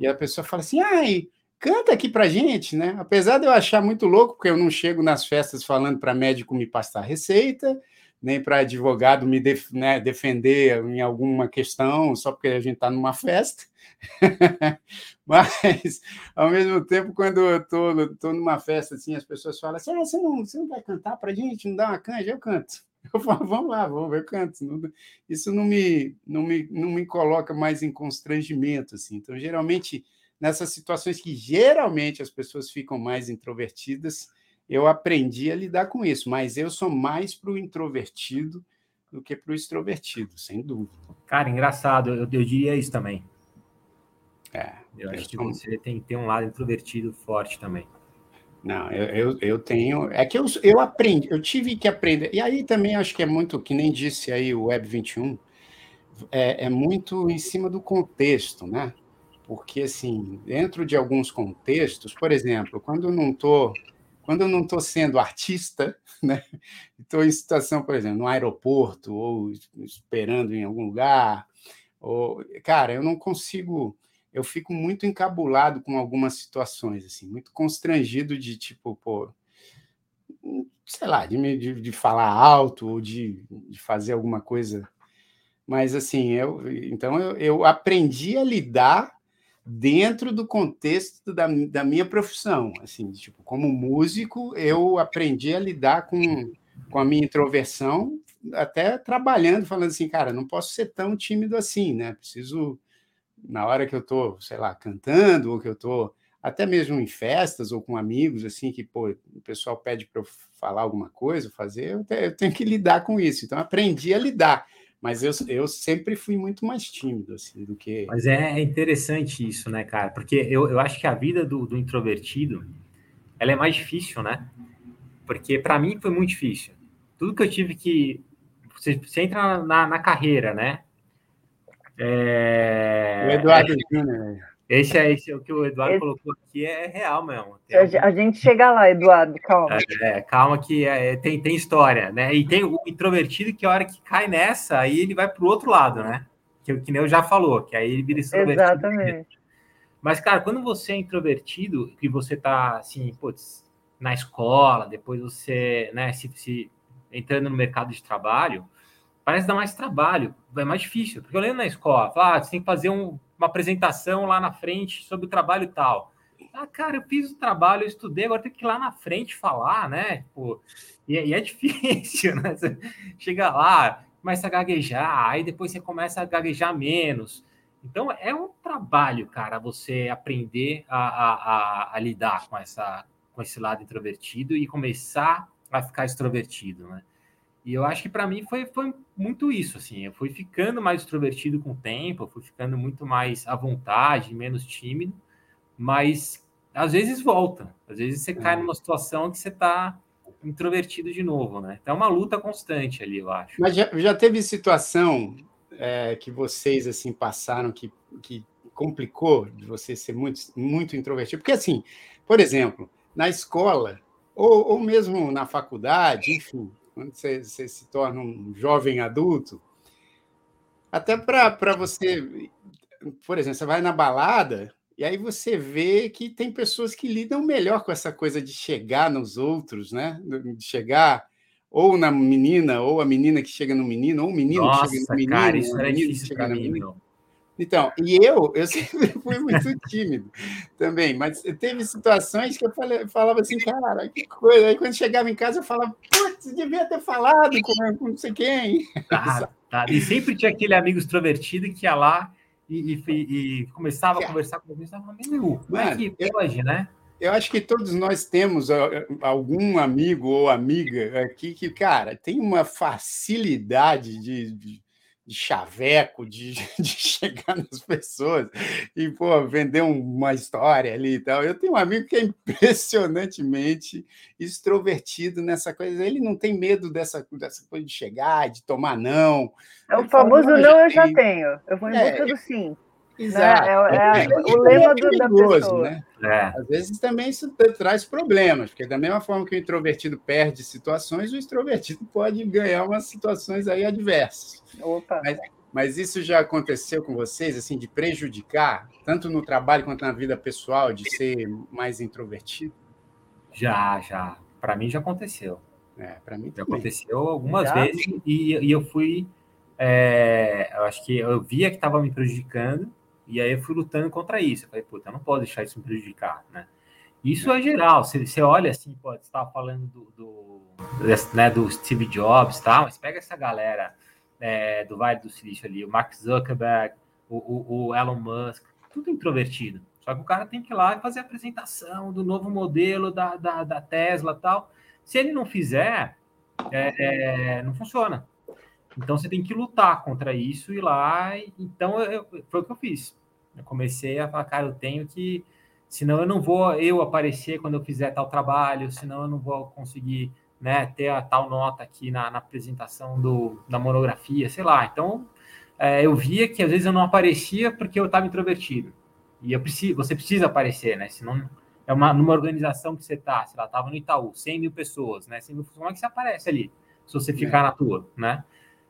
e a pessoa fala assim, ai, canta aqui para gente, né? Apesar de eu achar muito louco, porque eu não chego nas festas falando para médico me passar receita, nem para advogado me def né, defender em alguma questão, só porque a gente está numa festa. <laughs> Mas, ao mesmo tempo, quando eu estou numa festa, assim, as pessoas falam assim, ah, você, não, você não vai cantar para gente, não dá uma canja? Eu canto. <laughs> Eu falo, vamos lá, vamos ver, eu canto. Isso não me, não, me, não me coloca mais em constrangimento. Assim. Então, geralmente, nessas situações que geralmente as pessoas ficam mais introvertidas, eu aprendi a lidar com isso, mas eu sou mais para o introvertido do que para o extrovertido, sem dúvida. Cara, engraçado, eu, eu diria isso também. É, eu acho que você tem que ter um lado introvertido forte também. Não, eu, eu, eu, tenho. É que eu, eu aprendi, eu tive que aprender. E aí também acho que é muito, que nem disse aí o Web 21, é, é muito em cima do contexto, né? porque assim, dentro de alguns contextos, por exemplo, quando eu não estou quando eu não estou sendo artista, <laughs> né? Estou em situação, por exemplo, no aeroporto ou esperando em algum lugar, ou cara, eu não consigo, eu fico muito encabulado com algumas situações, assim, muito constrangido de tipo, pô, sei lá, de, de, de falar alto ou de, de fazer alguma coisa. Mas assim, eu então eu, eu aprendi a lidar dentro do contexto da, da minha profissão. Assim, tipo, como músico, eu aprendi a lidar com, com a minha introversão, até trabalhando, falando assim, cara, não posso ser tão tímido assim, né? Preciso, na hora que eu estou, sei lá, cantando, ou que eu estou até mesmo em festas ou com amigos, assim, que pô, o pessoal pede para eu falar alguma coisa, fazer, eu, eu tenho que lidar com isso. Então, aprendi a lidar. Mas eu, eu sempre fui muito mais tímido, assim, do que. Mas é interessante isso, né, cara? Porque eu, eu acho que a vida do, do introvertido ela é mais difícil, né? Porque para mim foi muito difícil. Tudo que eu tive que. Você, você entra na, na carreira, né? É... O Eduardo é... Júnior. Esse é esse, o que o Eduardo esse... colocou aqui é real mesmo. Tem a, gente chega lá, Eduardo, calma. É, calma que é, tem, tem história, né? E tem o introvertido que a hora que cai nessa, aí ele vai para o outro lado, né? Que, que nem eu já falou, que aí ele vira extrovertido. Exatamente. Mas, cara, quando você é introvertido, que você tá assim, putz, na escola, depois você, né, se, se entrando no mercado de trabalho, parece dar mais trabalho, é mais difícil. Porque eu lembro na escola, ah, você tem que fazer um, uma apresentação lá na frente sobre o trabalho tal. Ah, cara, eu fiz o trabalho, eu estudei, agora tem que ir lá na frente falar, né? Pô, e, e é <laughs> difícil, né? Você chega lá, começa a gaguejar, aí depois você começa a gaguejar menos. Então é um trabalho, cara, você aprender a, a, a, a lidar com, essa, com esse lado introvertido e começar a ficar extrovertido, né? E eu acho que para mim foi, foi muito isso, assim, eu fui ficando mais extrovertido com o tempo, eu fui ficando muito mais à vontade, menos tímido, mas às vezes volta, às vezes você cai numa situação que você está introvertido de novo, né? Então é uma luta constante ali, eu acho. Mas já, já teve situação é, que vocês, assim, passaram que, que complicou de você ser muito, muito introvertido? Porque, assim, por exemplo, na escola, ou, ou mesmo na faculdade, enfim, quando você, você se torna um jovem adulto, até para você, por exemplo, você vai na balada e aí você vê que tem pessoas que lidam melhor com essa coisa de chegar nos outros, né? De chegar ou na menina, ou a menina que chega no menino, ou o menino Nossa, que chega no menino, cara, isso era difícil para mim, menino. Então, e eu, eu <laughs> sempre fui muito tímido também, mas teve situações que eu falei, falava assim, cara, que coisa. Aí quando chegava em casa, eu falava, putz, devia ter falado com, com não sei quem. <laughs> Tá, tá. E sempre tinha aquele amigo extrovertido que ia lá e, e- e começava a conversar com você, falava, meu, como é que pode, né? Eu acho que todos nós temos ó, algum amigo ou amiga aqui que, cara, tem uma facilidade de, de, de chaveco, de, <laughs> de chegar nas pessoas e, pô, vender um- uma história ali e tal. Eu tenho um amigo que é impressionantemente extrovertido nessa coisa. Ele não tem medo dessa, dessa coisa de chegar, de tomar não. É o famoso "Não, não, eu já gente." tenho. Eu vou em É, busca do sim. Exato. É, é- é o lema é do- da pessoa. né? É, Às vezes também isso traz problemas, porque da mesma forma que o introvertido perde situações, o extrovertido <laughs> pode ganhar umas situações aí adversas. Opa. Mas, mas isso já aconteceu com vocês, assim, de prejudicar, tanto no trabalho quanto na vida pessoal, de ser mais introvertido? já, já. Para mim já aconteceu. É, para mim Já também. aconteceu algumas Já? vezes e, e eu fui. é, eu acho que eu via que estava me prejudicando e aí eu fui lutando contra isso. Eu falei, puta, eu não posso deixar isso me prejudicar, né? Isso é geral. Você, você olha assim, pô, você estava falando do, do, né, do Steve Jobs e tal, mas pega essa galera é, do Vale do Silício ali, o Mark Zuckerberg, o, o, o Elon Musk, tudo introvertido. Só que o cara tem que ir lá e fazer a apresentação do novo modelo da, da, da Tesla tal. Se ele não fizer, é, é, não funciona. Então você tem que lutar contra isso e lá. Então eu- foi o que eu fiz. Eu comecei a falar, cara, eu tenho que. Senão eu não vou eu aparecer quando eu fizer tal trabalho, senão eu não vou conseguir né, ter a tal nota aqui na, na apresentação do, da monografia, sei lá. Então é, eu via que às vezes eu não aparecia porque eu estava introvertido. E eu preciso, você precisa aparecer, né? Senão é uma numa organização que você tá, sei lá, tava no Itaú, 100 mil pessoas, né? 100 mil, como é que você aparece ali? Se você ficar na tua, né?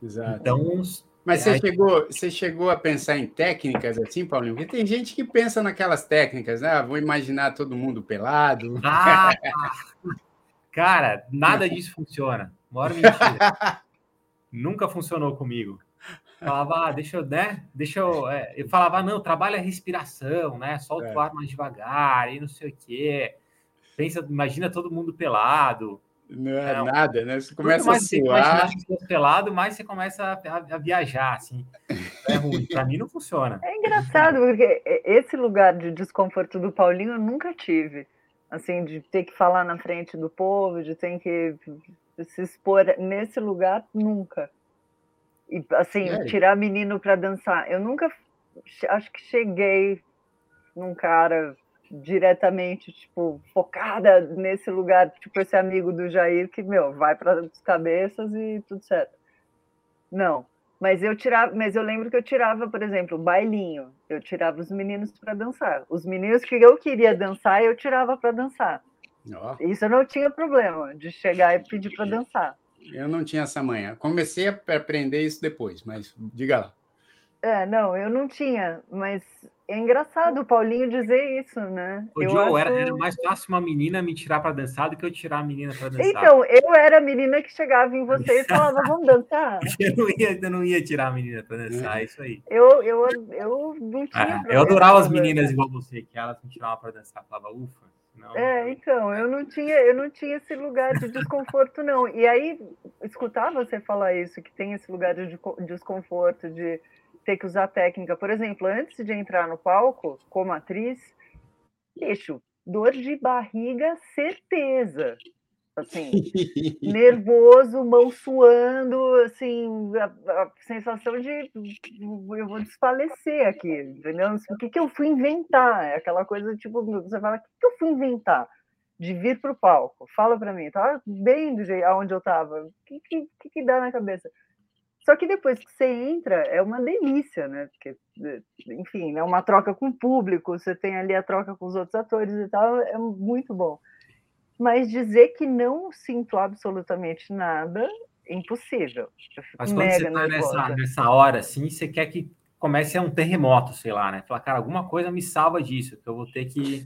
Exato. Então, Mas você Aí- chegou, você chegou a pensar em técnicas assim, Paulinho? Porque tem gente que pensa naquelas técnicas, né? Ah, vou imaginar todo mundo pelado. ah, <laughs> cara, nada disso funciona. Mora mentira. <laughs> Nunca funcionou comigo. Falava, ah, deixa eu, né? Deixa eu. é, eu falava, não, trabalha a respiração, né? Solta É. o ar mais devagar e não sei o quê. Pensa, imagina todo mundo pelado. Não é Não. nada, né? Você começa a mais você imaginar suar. pelado, mais você começa a, a- a viajar, assim. É ruim. Pra mim não funciona. É engraçado, porque esse lugar de desconforto do Paulinho eu nunca tive. Assim, de ter que falar na frente do povo, de ter que se expor nesse lugar, nunca. E, assim, Sério? tirar menino para dançar. Eu nunca, acho que cheguei num cara diretamente, tipo, focada nesse lugar, tipo esse amigo do Jair que, meu, vai para as cabeças e tudo certo. Não. Mas eu tirava, mas eu lembro que eu tirava, por exemplo, bailinho. Eu tirava os meninos para dançar. Os meninos que eu queria dançar, eu tirava para dançar. Ó, Isso eu não tinha problema de chegar e pedir para dançar. eu não tinha essa manhã. Comecei a aprender isso depois, mas diga lá. É, não, eu não tinha, mas é engraçado o Paulinho dizer isso, né? O eu Joe, acho- era, era mais fácil uma menina me tirar pra dançar do que eu tirar a menina pra dançar. Então, eu era a menina que chegava em você e <laughs> falava, vamos dançar? <laughs> Eu não ia, eu não ia tirar a menina pra dançar, é isso aí. Eu, eu, eu não tinha. Ah, problema eu adorava as meninas igual você, que elas me tiravam pra dançar. Falava, ufa. Não, É, então, eu não tinha, eu não tinha esse lugar de desconforto, não. E aí, escutar você falar isso, que tem esse lugar de desconforto, de ter que usar técnica. Por exemplo, antes de entrar no palco, como atriz, bicho, dor de barriga, certeza. Assim, <laughs> nervoso, mão suando, assim, a, a sensação de eu vou desfalecer aqui, entendeu? O que, que eu fui inventar? É aquela coisa tipo, você fala, o que, que eu fui inventar? De vir para o palco, fala para mim, tá bem do jeito aonde eu estava, o que, que, que, que dá na cabeça? Só que depois que você entra, é uma delícia, né? Porque, enfim, é uma troca com o público, você tem ali a troca com os outros atores e tal, é muito bom. Mas dizer que não sinto absolutamente nada é impossível. Mas quando você tá nervosa. nessa, nessa hora, assim, você quer que comece a um terremoto, sei lá, né? Falar, cara, alguma coisa me salva disso, que eu vou ter que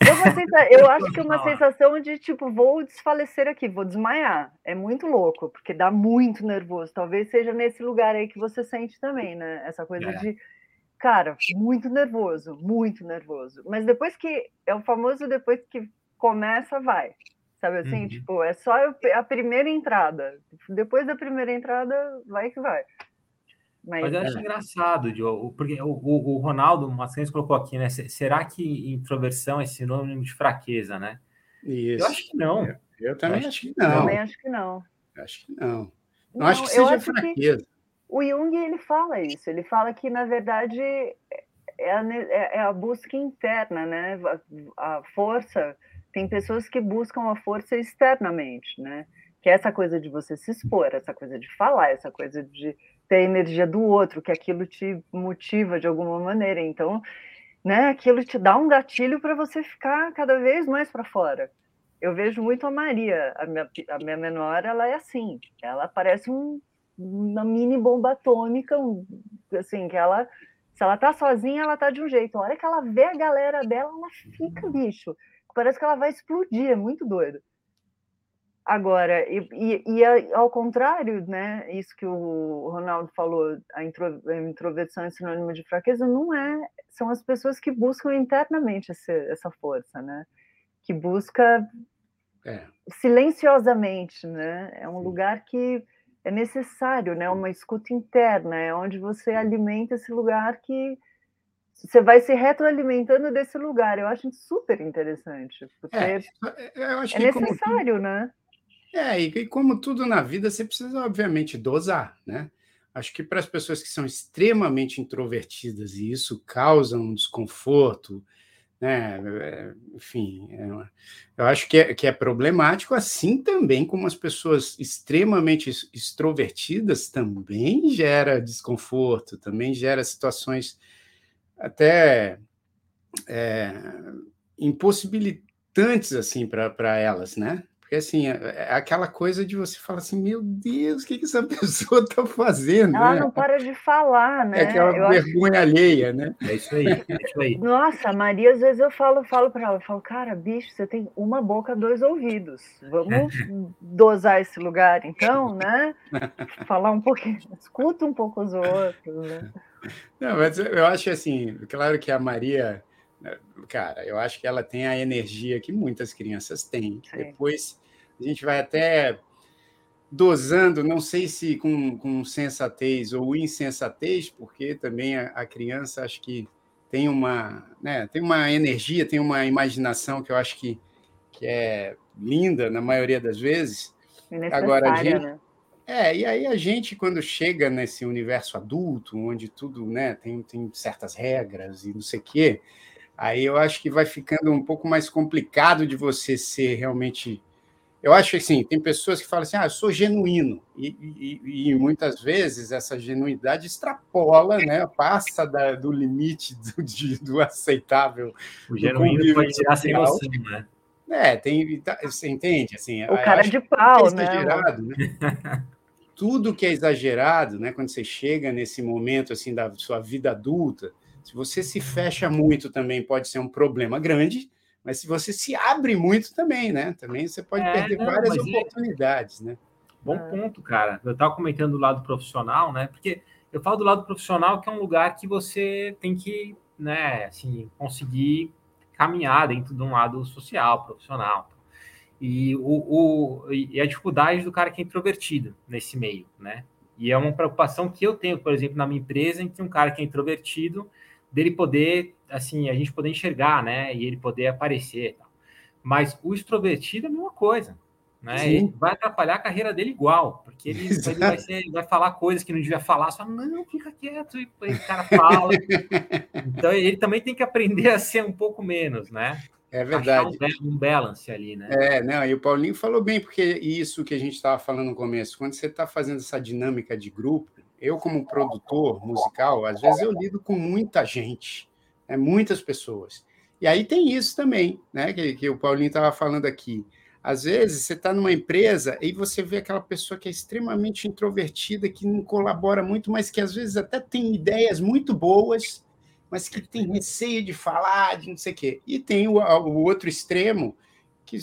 É eu acho que é uma sensação de tipo, vou desfalecer aqui, vou desmaiar. É muito louco, porque dá muito nervoso. Talvez seja nesse lugar aí que você sente também, né? Essa coisa é. de, cara, muito nervoso, muito nervoso. Mas depois que. É o famoso depois que começa, vai. Sabe assim? Uhum. Tipo, é só a primeira entrada. Depois da primeira entrada, vai que vai. Mas, Mas eu acho é. engraçado, Joe, porque o, o, o Ronaldo Mascarenhas colocou aqui, né? Será que introversão é sinônimo de fraqueza, né? Isso. Eu acho que não. Eu, eu também eu acho, que não. Também acho que não. Eu acho que não. Não, não acho que seja acho fraqueza. Que o Jung ele fala isso. Ele fala que na verdade é a, é, é a busca interna, né? A, a força. Tem pessoas que buscam a força externamente, né? Que é essa coisa de você se expor, essa coisa de falar, essa coisa de ter a energia do outro, que aquilo te motiva de alguma maneira. Então, né, aquilo te dá um gatilho para você ficar cada vez mais para fora. Eu vejo muito a Maria, a minha, a minha menor, ela é assim, ela parece um, uma mini bomba atômica, um, assim, que ela, se ela tá sozinha, ela tá de um jeito. A hora que ela vê a galera dela, ela fica bicho. Parece que ela vai explodir, é muito doido. Agora, e, e, e, ao contrário, né, isso que o Ronaldo falou, a, intro, a, introversão é sinônimo de fraqueza, não é, são as pessoas que buscam internamente essa, essa força, né, que busca é. silenciosamente, né, é um lugar que é necessário, né, uma escuta interna, é onde você alimenta esse lugar que você vai se retroalimentando desse lugar, eu acho super interessante, porque é, é necessário, né? É, e, como tudo na vida, você precisa, obviamente, dosar, né? Acho que para as pessoas que são extremamente introvertidas e isso causa um desconforto, né? É, enfim, é, eu acho que é, que é problemático, assim também como as pessoas extremamente extrovertidas também gera desconforto, também gera situações até é, impossibilitantes assim para elas, né? Porque assim, é, é aquela coisa de você falar assim, meu Deus, o que, que essa <laughs> pessoa está fazendo? Ela né? não para de falar, né? É aquela eu vergonha acho... alheia, né? É isso aí, é isso aí. Nossa, Maria, às vezes eu falo, falo para ela, eu falo, cara, bicho, você tem uma boca, dois ouvidos. Vamos <laughs> dosar esse lugar, então, né? Falar um pouquinho, <laughs> escuta um pouco os outros, né? Não, mas eu acho assim, claro que a Maria cara, eu acho que ela tem a energia que muitas crianças têm. Sim. Depois a gente vai até dosando, não sei se com, com sensatez ou insensatez, porque também a, a, criança acho que tem uma, né, tem uma energia, tem uma imaginação que eu acho que, que é linda na maioria das vezes. Agora a gente, né? É, e aí a gente, quando chega nesse universo adulto, onde tudo né, tem, tem certas regras e não sei o quê, aí eu acho que vai ficando um pouco mais complicado de você ser realmente. Eu acho assim, tem pessoas que falam assim, ah, eu sou genuíno, e, e, e muitas vezes essa genuidade extrapola, né, passa da, do limite do, de, do aceitável. O genuíno pode tirar sem noção, né? É, tem, tá, você entende? Assim, o cara de pau, é né? né? <laughs> Tudo que é exagerado, né? Quando você chega nesse momento assim da sua vida adulta, se você se fecha muito também pode ser um problema grande, mas se você se abre muito também, né? Também você pode é, perder não, várias é oportunidades, é... né? Bom ponto, cara. Eu estava comentando do lado profissional, né? Porque eu falo do lado profissional que é um lugar que você tem que, né, assim, conseguir caminhar dentro de um lado social, profissional. E, o, o, e a dificuldade do cara que é introvertido nesse meio, né? E é uma preocupação que eu tenho, por exemplo, na minha empresa, em que um cara que é introvertido, dele poder, assim, a gente poder enxergar, né? E ele poder aparecer. Mas o extrovertido é a mesma coisa. Né? Ele vai atrapalhar a carreira dele igual, porque ele, ele vai, ser, vai, falar coisas que não devia falar, só não, fica quieto, e o cara fala. então ele também tem que aprender a ser um pouco menos, né? É verdade. Um, um balance ali, né? É, não, e o Paulinho falou bem, porque isso que a gente estava falando no começo, quando você está fazendo essa dinâmica de grupo, eu, como produtor musical, às vezes eu lido com muita gente, né, muitas pessoas. E aí tem isso também, né, que, que o Paulinho estava falando aqui. Às vezes você está numa empresa e você vê aquela pessoa que é extremamente introvertida, que não colabora muito, mas que às vezes até tem ideias muito boas, mas que tem receio de falar, de não sei o quê. E tem o, o outro extremo, que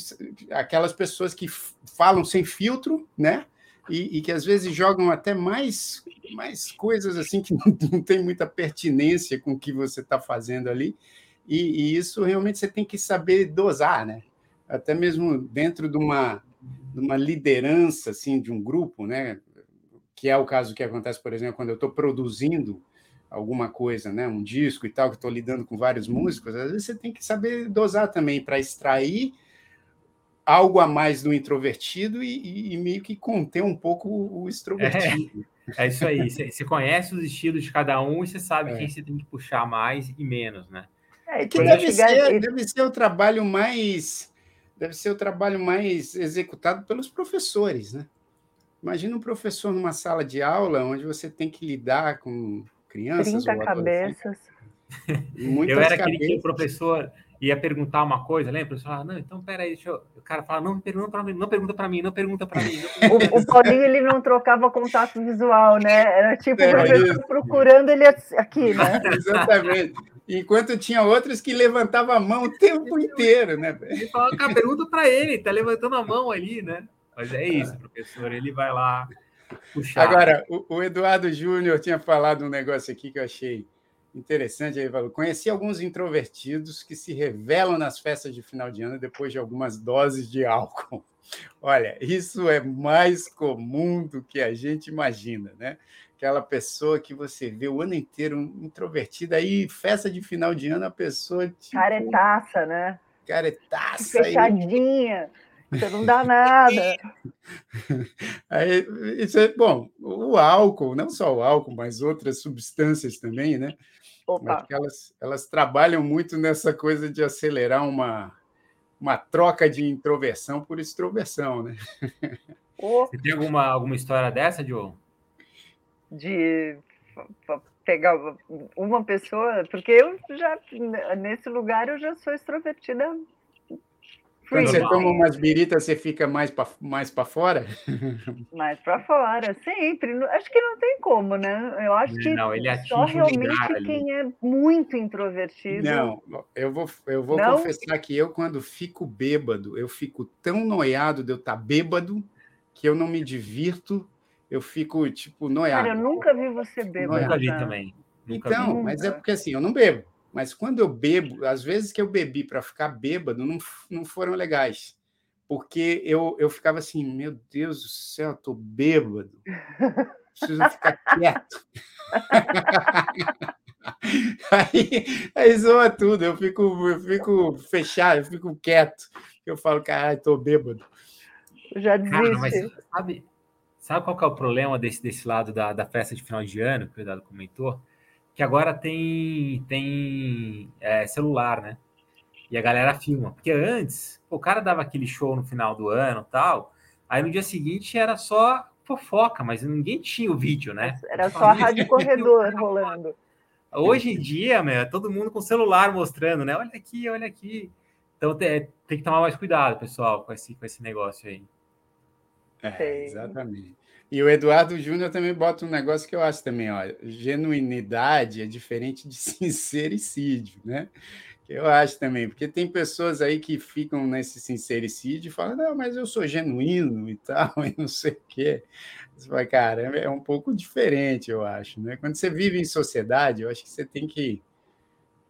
aquelas pessoas que falam sem filtro, né? E, e, que às vezes jogam até mais, mais coisas assim que <laughs> não, não tem muita pertinência com o que você está fazendo ali. E, e, isso realmente você tem que saber dosar, né? Até mesmo dentro de uma, de uma liderança assim de um grupo, né? Que é o caso que acontece, por exemplo, quando eu estou produzindo alguma coisa, né? Um disco e tal, que estou lidando com vários músicos. Às vezes você tem que saber dosar também para extrair algo a mais do introvertido e, e, meio que conter um pouco o extrovertido. É, é isso aí. Você conhece os estilos de cada um e você sabe é. quem você tem que puxar mais e menos, né? É, que deve ser, deve ser o trabalho mais deve ser o trabalho mais executado pelos professores, né? Imagina um professor numa sala de aula onde você tem que lidar com crianças 30 cabeças. Eu era aquele que o professor ia perguntar uma coisa, lembra? O professor falava, não, então peraí, deixa eu... O cara fala, não, pergunta para mim, não pergunta para mim, não pergunta para mim. O, o, Paulinho, ele não trocava contato visual, né? Era tipo, é, o professor procurando ele aqui, né? <laughs> Exatamente. Enquanto tinha outros que levantavam a mão o tempo inteiro, né? Ele falava, cara, pergunta para ele, tá levantando a mão ali, né? Mas é isso, professor, ele vai lá puxar. Agora, o, o Eduardo Júnior tinha falado um negócio aqui que eu achei Interessante, ele falou. Conheci alguns introvertidos que se revelam nas festas de final de ano depois de algumas doses de álcool. <laughs> Olha, isso é mais comum do que a gente imagina, né? Aquela pessoa que você vê o ano inteiro introvertida, aí festa de final de ano a pessoa. Tipo, caretaça, né? Caretaça. Fechadinha. Aí... Você não dá nada. <laughs> Aí, isso é, bom, o álcool, não só o álcool, mas outras substâncias também, né? Elas, elas trabalham muito nessa coisa de acelerar uma, uma troca de introversão por extroversão, né? Você tem alguma, alguma história dessa, Diogo? De pegar uma pessoa, porque eu já, nesse lugar, eu já sou extrovertida quando você toma umas biritas, você fica mais para mais fora? <laughs> Mais para fora, sempre. Acho que não tem como, né? Eu acho que não, ele só realmente quem é muito introvertido. Não, eu vou, eu vou não? confessar que eu, quando fico bêbado, eu fico tão noiado de eu estar tá bêbado que eu não me divirto, eu fico, tipo, noiado. Cara, eu nunca vi você bêbado. Nunca vi também. Nunca então, vi. mas é porque assim, eu não bebo. Mas quando eu bebo, às vezes que eu bebi para ficar bêbado, não, não foram legais. Porque eu, eu ficava assim, meu Deus do céu, estou bêbado. Preciso ficar <laughs> quieto. <laughs> aí, aí zoa tudo, eu fico, eu fico fechado, eu fico quieto. Eu falo, caralho, estou bêbado. já desisti. mas sabe, sabe qual é o problema desse, desse lado da, da festa de final de ano, que o Eduardo comentou? Que agora tem, tem é, celular, né? E a galera filma. Porque antes, o cara dava aquele show no final do ano tal, aí no dia seguinte era só fofoca, mas ninguém tinha o vídeo, né? Era só a rádio corredor rolando. Hoje em dia, meu, é todo mundo com celular mostrando, né? Olha aqui, olha aqui. Então tem, tem que tomar mais cuidado, pessoal, com esse, com esse negócio aí. É, exatamente. E o Eduardo Júnior também bota um negócio que eu acho também, ó, genuinidade é diferente de <laughs> sincericídio, né? Eu acho também, porque tem pessoas aí que ficam nesse sincericídio e falam, não, mas eu sou genuíno e tal, <laughs> e não sei o quê. Você fala, cara, é um pouco diferente, eu acho, né? Quando você vive em sociedade, eu acho que você tem que,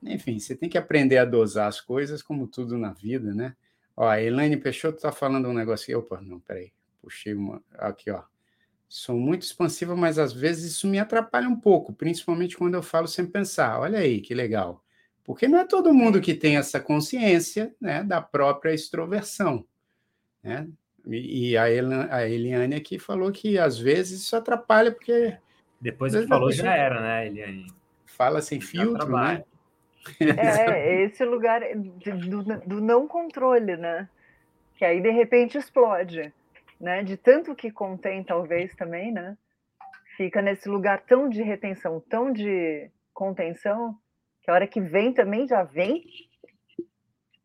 enfim, você tem que aprender a dosar as coisas, como tudo na vida, né? Ó, a Elaine Peixoto está falando um negócio aqui, opa, não, peraí, puxei uma, aqui, ó. Sou muito expansiva, mas às vezes isso me atrapalha um pouco, principalmente quando eu falo sem pensar. Olha aí que legal. Porque não é todo mundo que tem essa consciência né, da própria extroversão. Né? E a, a Eliane aqui falou que às vezes isso atrapalha, porque. Depois que falou, já era, né, Eliane? Fala sem filtro, né? É, esse lugar do, do não controle, né? Que aí de repente explode né? De tanto que contém, talvez também, né? Fica nesse lugar tão de retenção, tão de contenção, que a hora que vem também já vem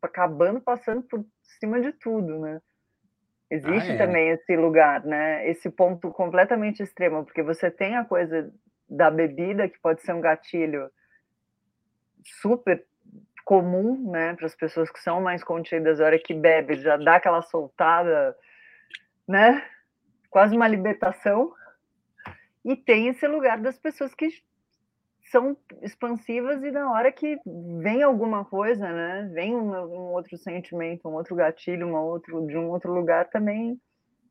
acabando passando por cima de tudo, né? Existe ah, é. também esse lugar, né? Esse ponto completamente extremo, porque você tem a coisa da bebida que pode ser um gatilho super comum, né, para as pessoas que são mais contidas, a hora que bebe, já dá aquela soltada, né? Quase uma libertação. E tem esse lugar das pessoas que são expansivas e na hora que vem alguma coisa, né? Vem um, um, outro sentimento, um outro gatilho, uma outro de um outro lugar também.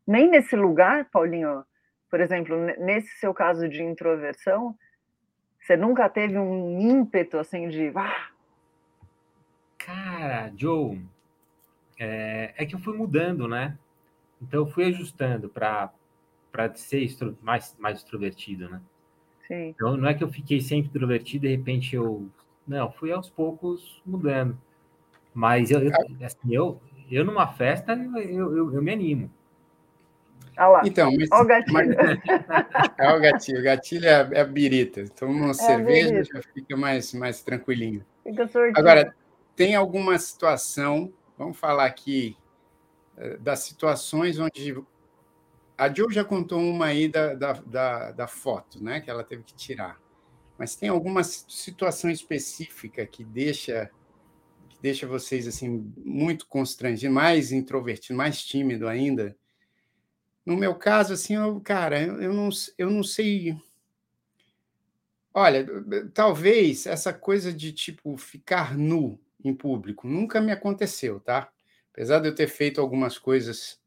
Nem nesse lugar, Paulinho, por exemplo, nesse seu caso de introversão, você nunca teve um ímpeto assim de. Ah! Cara, Joe, é, é, que eu fui mudando, né? Então eu fui ajustando para ser mais, mais extrovertido, né? Sim. Então não é que eu fiquei sempre introvertido e de repente eu. Não, fui aos poucos mudando. Mas eu, eu, assim, eu, eu numa festa, eu, eu, eu me animo. Olha lá. Então, mas, Olha o gatilho. Mas, <laughs> é o gatilho. O gatilho é, é a birita. Toma uma é cerveja já fica mais, mais tranquilinho. Fica Agora, tem alguma situação, vamos falar aqui das situações onde a Jo já contou uma aí da, da, da, da, foto, né? Que ela teve que tirar. Mas tem alguma situação específica que deixa que deixa vocês assim muito constrangidos, mais introvertidos, mais tímido ainda? No meu caso, assim, eu, cara, eu não, eu não sei. Olha, talvez essa coisa de tipo ficar nu em público nunca me aconteceu, tá? Apesar de eu ter feito algumas coisas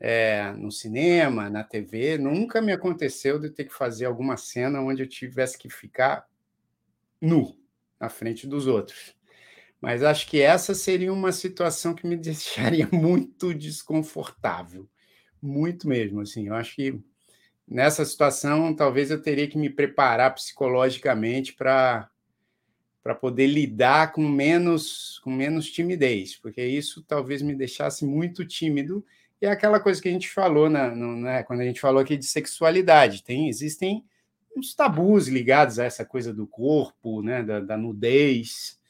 é, no cinema, na TV, nunca me aconteceu de ter que fazer alguma cena onde eu tivesse que ficar nu na frente dos outros. Mas acho que essa seria uma situação que me <laughs> deixaria muito desconfortável, muito mesmo. Assim, eu acho que nessa situação talvez eu teria que me preparar psicologicamente para para poder lidar com menos com menos timidez, porque isso talvez me deixasse muito tímido é aquela coisa que a gente falou na, no, né, quando a gente falou aqui de sexualidade. Tem, existem uns tabus ligados a essa coisa do corpo, né, da, da nudez.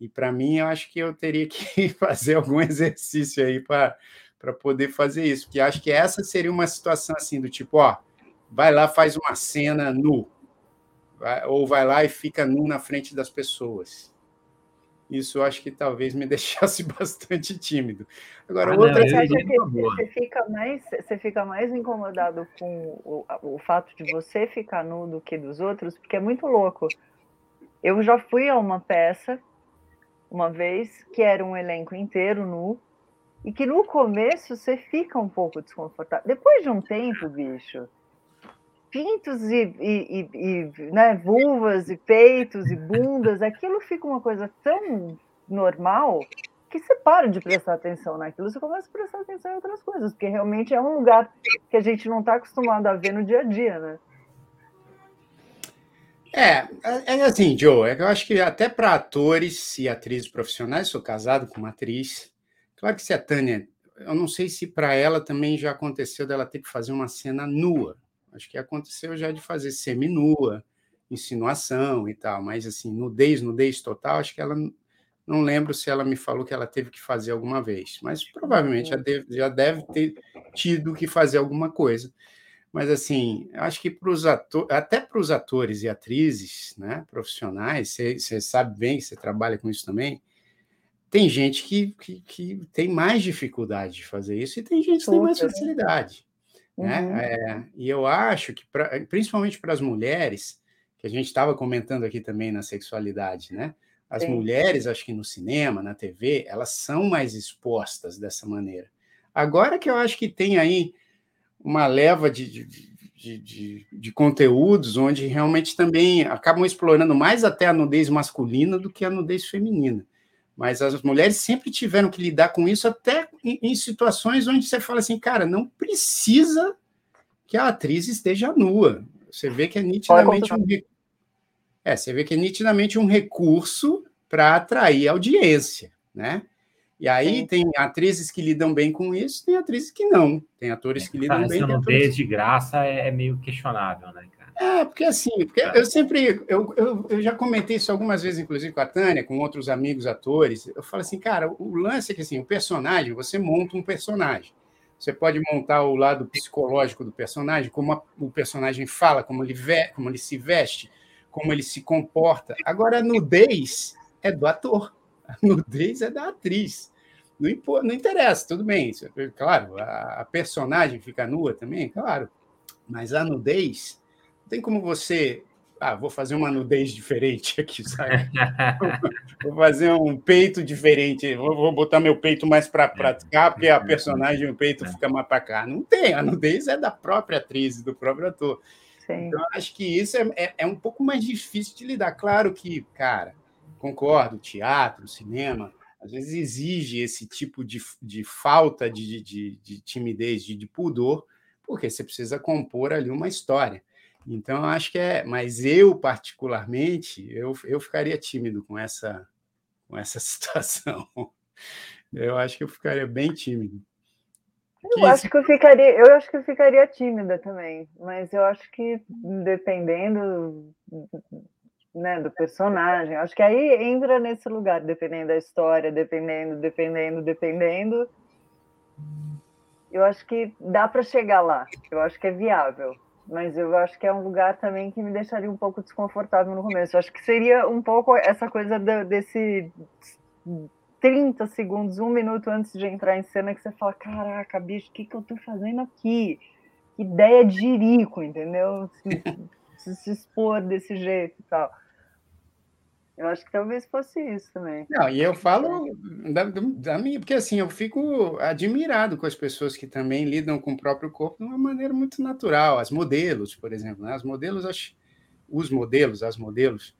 E para mim, eu acho que eu teria que <laughs> fazer algum exercício aí para poder fazer isso, porque acho que essa seria uma situação assim do tipo, ó, vai lá, faz uma cena nu, ou vai lá e fica nu na frente das pessoas isso eu acho que talvez me <laughs> deixasse bastante tímido. Agora, ah, outra não, você, que você fica mais você fica mais incomodado com o, o fato de você ficar nu do que dos outros, porque é muito louco. Eu já fui a uma peça uma vez que era um elenco inteiro nu e que no começo você fica um pouco desconfortável. Depois de um tempo, bicho, pintos e, e, e, né, vulvas e peitos e bundas, aquilo fica uma coisa tão normal que você para de prestar atenção naquilo, você começa a prestar atenção em outras coisas, porque realmente é um lugar que a gente não está acostumado a ver no dia a dia, né? É, é, é assim, Joe, é eu acho que até para atores e atrizes profissionais, sou casado com uma atriz, claro que se a Tânia, eu não sei se para ela também já aconteceu dela ter que fazer uma cena nua, Acho que aconteceu já de fazer seminua, insinuação e tal, mas assim, nudez, nudez total, acho que ela não lembro se ela me falou que ela teve que fazer alguma vez, mas provavelmente já deve, já deve ter tido que fazer alguma coisa. Mas assim, acho que para os atores, até para os atores e atrizes, né, profissionais, você sabe bem, você trabalha com isso também, tem gente que, que, que, tem mais dificuldade de fazer isso e tem gente que tem mais facilidade. Né? Uhum. É, e eu acho que, pra, principalmente para as mulheres, que a gente estava comentando aqui também na sexualidade, né? As Sim. mulheres, acho que no cinema, na TV, elas são mais expostas dessa maneira. Agora que eu acho que tem aí uma leva de, de, de, de, de conteúdos onde realmente também acabam explorando mais até a nudez masculina do que a nudez feminina. Mas as mulheres sempre tiveram que lidar com isso, até em, em situações onde você fala assim, cara, não precisa que a atriz esteja nua. Você vê que é nitidamente um, é, você vê que é nitidamente um recurso para atrair audiência, né? E aí Sim. tem atrizes que lidam bem com isso, tem atrizes que não. Tem atores que lidam bem. Essa nudez de graça é, é meio questionável, né? É, porque assim, porque eu sempre, eu, eu, eu, já comentei isso algumas vezes, inclusive com a Tânia, com outros amigos atores. Eu falo assim, cara, o lance é que assim, o personagem, você monta um personagem. Você pode montar o lado psicológico do personagem, como a, o personagem fala, como ele, ve, como ele se veste, como ele se comporta. Agora, a nudez é do ator, a nudez é da atriz. Não, não interessa, tudo bem. Claro, a, a personagem fica nua também, claro. Mas a nudez, tem como você ah, vou fazer uma nudez diferente aqui, sabe? <laughs> vou fazer um peito diferente, vou, vou botar meu peito mais para cá, porque a personagem, o peito fica mais para cá. Não tem, a nudez é da própria atriz, do próprio ator. Sim. Então, acho que isso é, é, é, um pouco mais difícil de lidar. Claro que, cara, concordo, teatro, cinema, às vezes exige esse tipo de, de falta de, de, de timidez, de, de pudor, porque você precisa compor ali uma história. Então, acho que é. Mas eu, particularmente, eu, eu ficaria tímido com essa, com essa <laughs> situação. Eu acho que eu ficaria bem tímido. Eu acho que eu ficaria, eu acho que eu ficaria tímida também, mas eu acho que dependendo né, do personagem, acho que aí entra nesse lugar, dependendo da história, dependendo, dependendo, dependendo. Eu acho que dá para chegar lá. Eu acho que é viável mas eu acho que é um lugar também que me deixaria um pouco desconfortável no começo. Eu acho que seria um pouco essa coisa do, desse 30 segundos, um minuto antes de entrar em cena, que você fala: caraca, bicho, o que, que eu tô fazendo aqui? Ideia de jirico, entendeu? Se, <laughs> se, se expor desse jeito e tal. Eu acho que talvez fosse isso também. Não, e eu falo da, da, minha, porque assim, eu fico admirado com as pessoas que também lidam com o próprio corpo de uma maneira muito natural. As modelos, por exemplo, né? as modelos, os modelos, as modelos,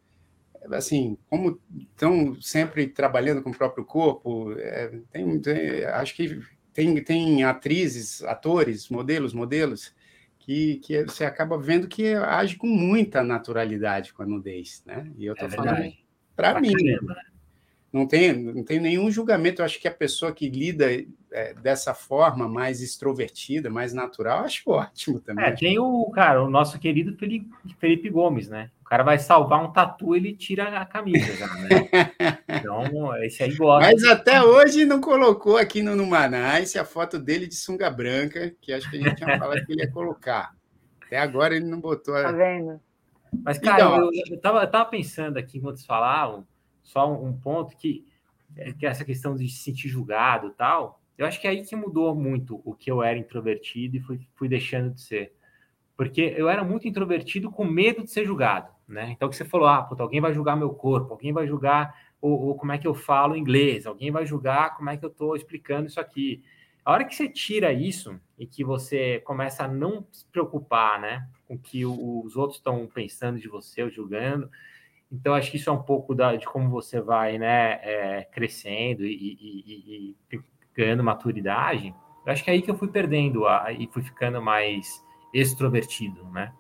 assim, como estão sempre trabalhando com o próprio corpo, é, tem, tem, acho que tem, tem atrizes, atores, modelos, modelos, que, que você acaba vendo que age com muita naturalidade com a nudez, né? E eu estou é falando para mim. Caramba. Não tem, não tem nenhum julgamento. Eu acho que a pessoa que lida é, dessa forma, mais extrovertida, mais natural, acho ótimo também. É, tem o, cara, o nosso querido Felipe, Felipe Gomes, né? O cara vai salvar um tatu, ele tira a camisa já, né? <laughs> Então, esse aí gosta. Mas até hoje não colocou aqui no Numanais a foto dele de sunga branca, que acho que a gente tinha falado que ele ia colocar. Até agora ele não botou. Tá vendo? Mas, cara, então, eu, eu, tava, eu tava pensando aqui enquanto vocês falavam, só um, um ponto que, é, que essa questão de se sentir julgado e tal, eu acho que é aí que mudou muito o que eu era introvertido e fui, fui deixando de ser. Porque eu era muito introvertido com medo de ser julgado, né? Então, que você falou, ah, puta, alguém vai julgar meu corpo, alguém vai julgar ou, ou como é que eu falo inglês, alguém vai julgar como é que eu estou explicando isso aqui. A hora que você tira isso e que você começa a não se preocupar, né, com o que os outros estão pensando de você ou julgando, então acho que isso é um pouco da, de como você vai, né, é, crescendo e, e, e, e, ganhando maturidade. Eu acho que é aí que eu fui perdendo a, e fui ficando mais extrovertido, né?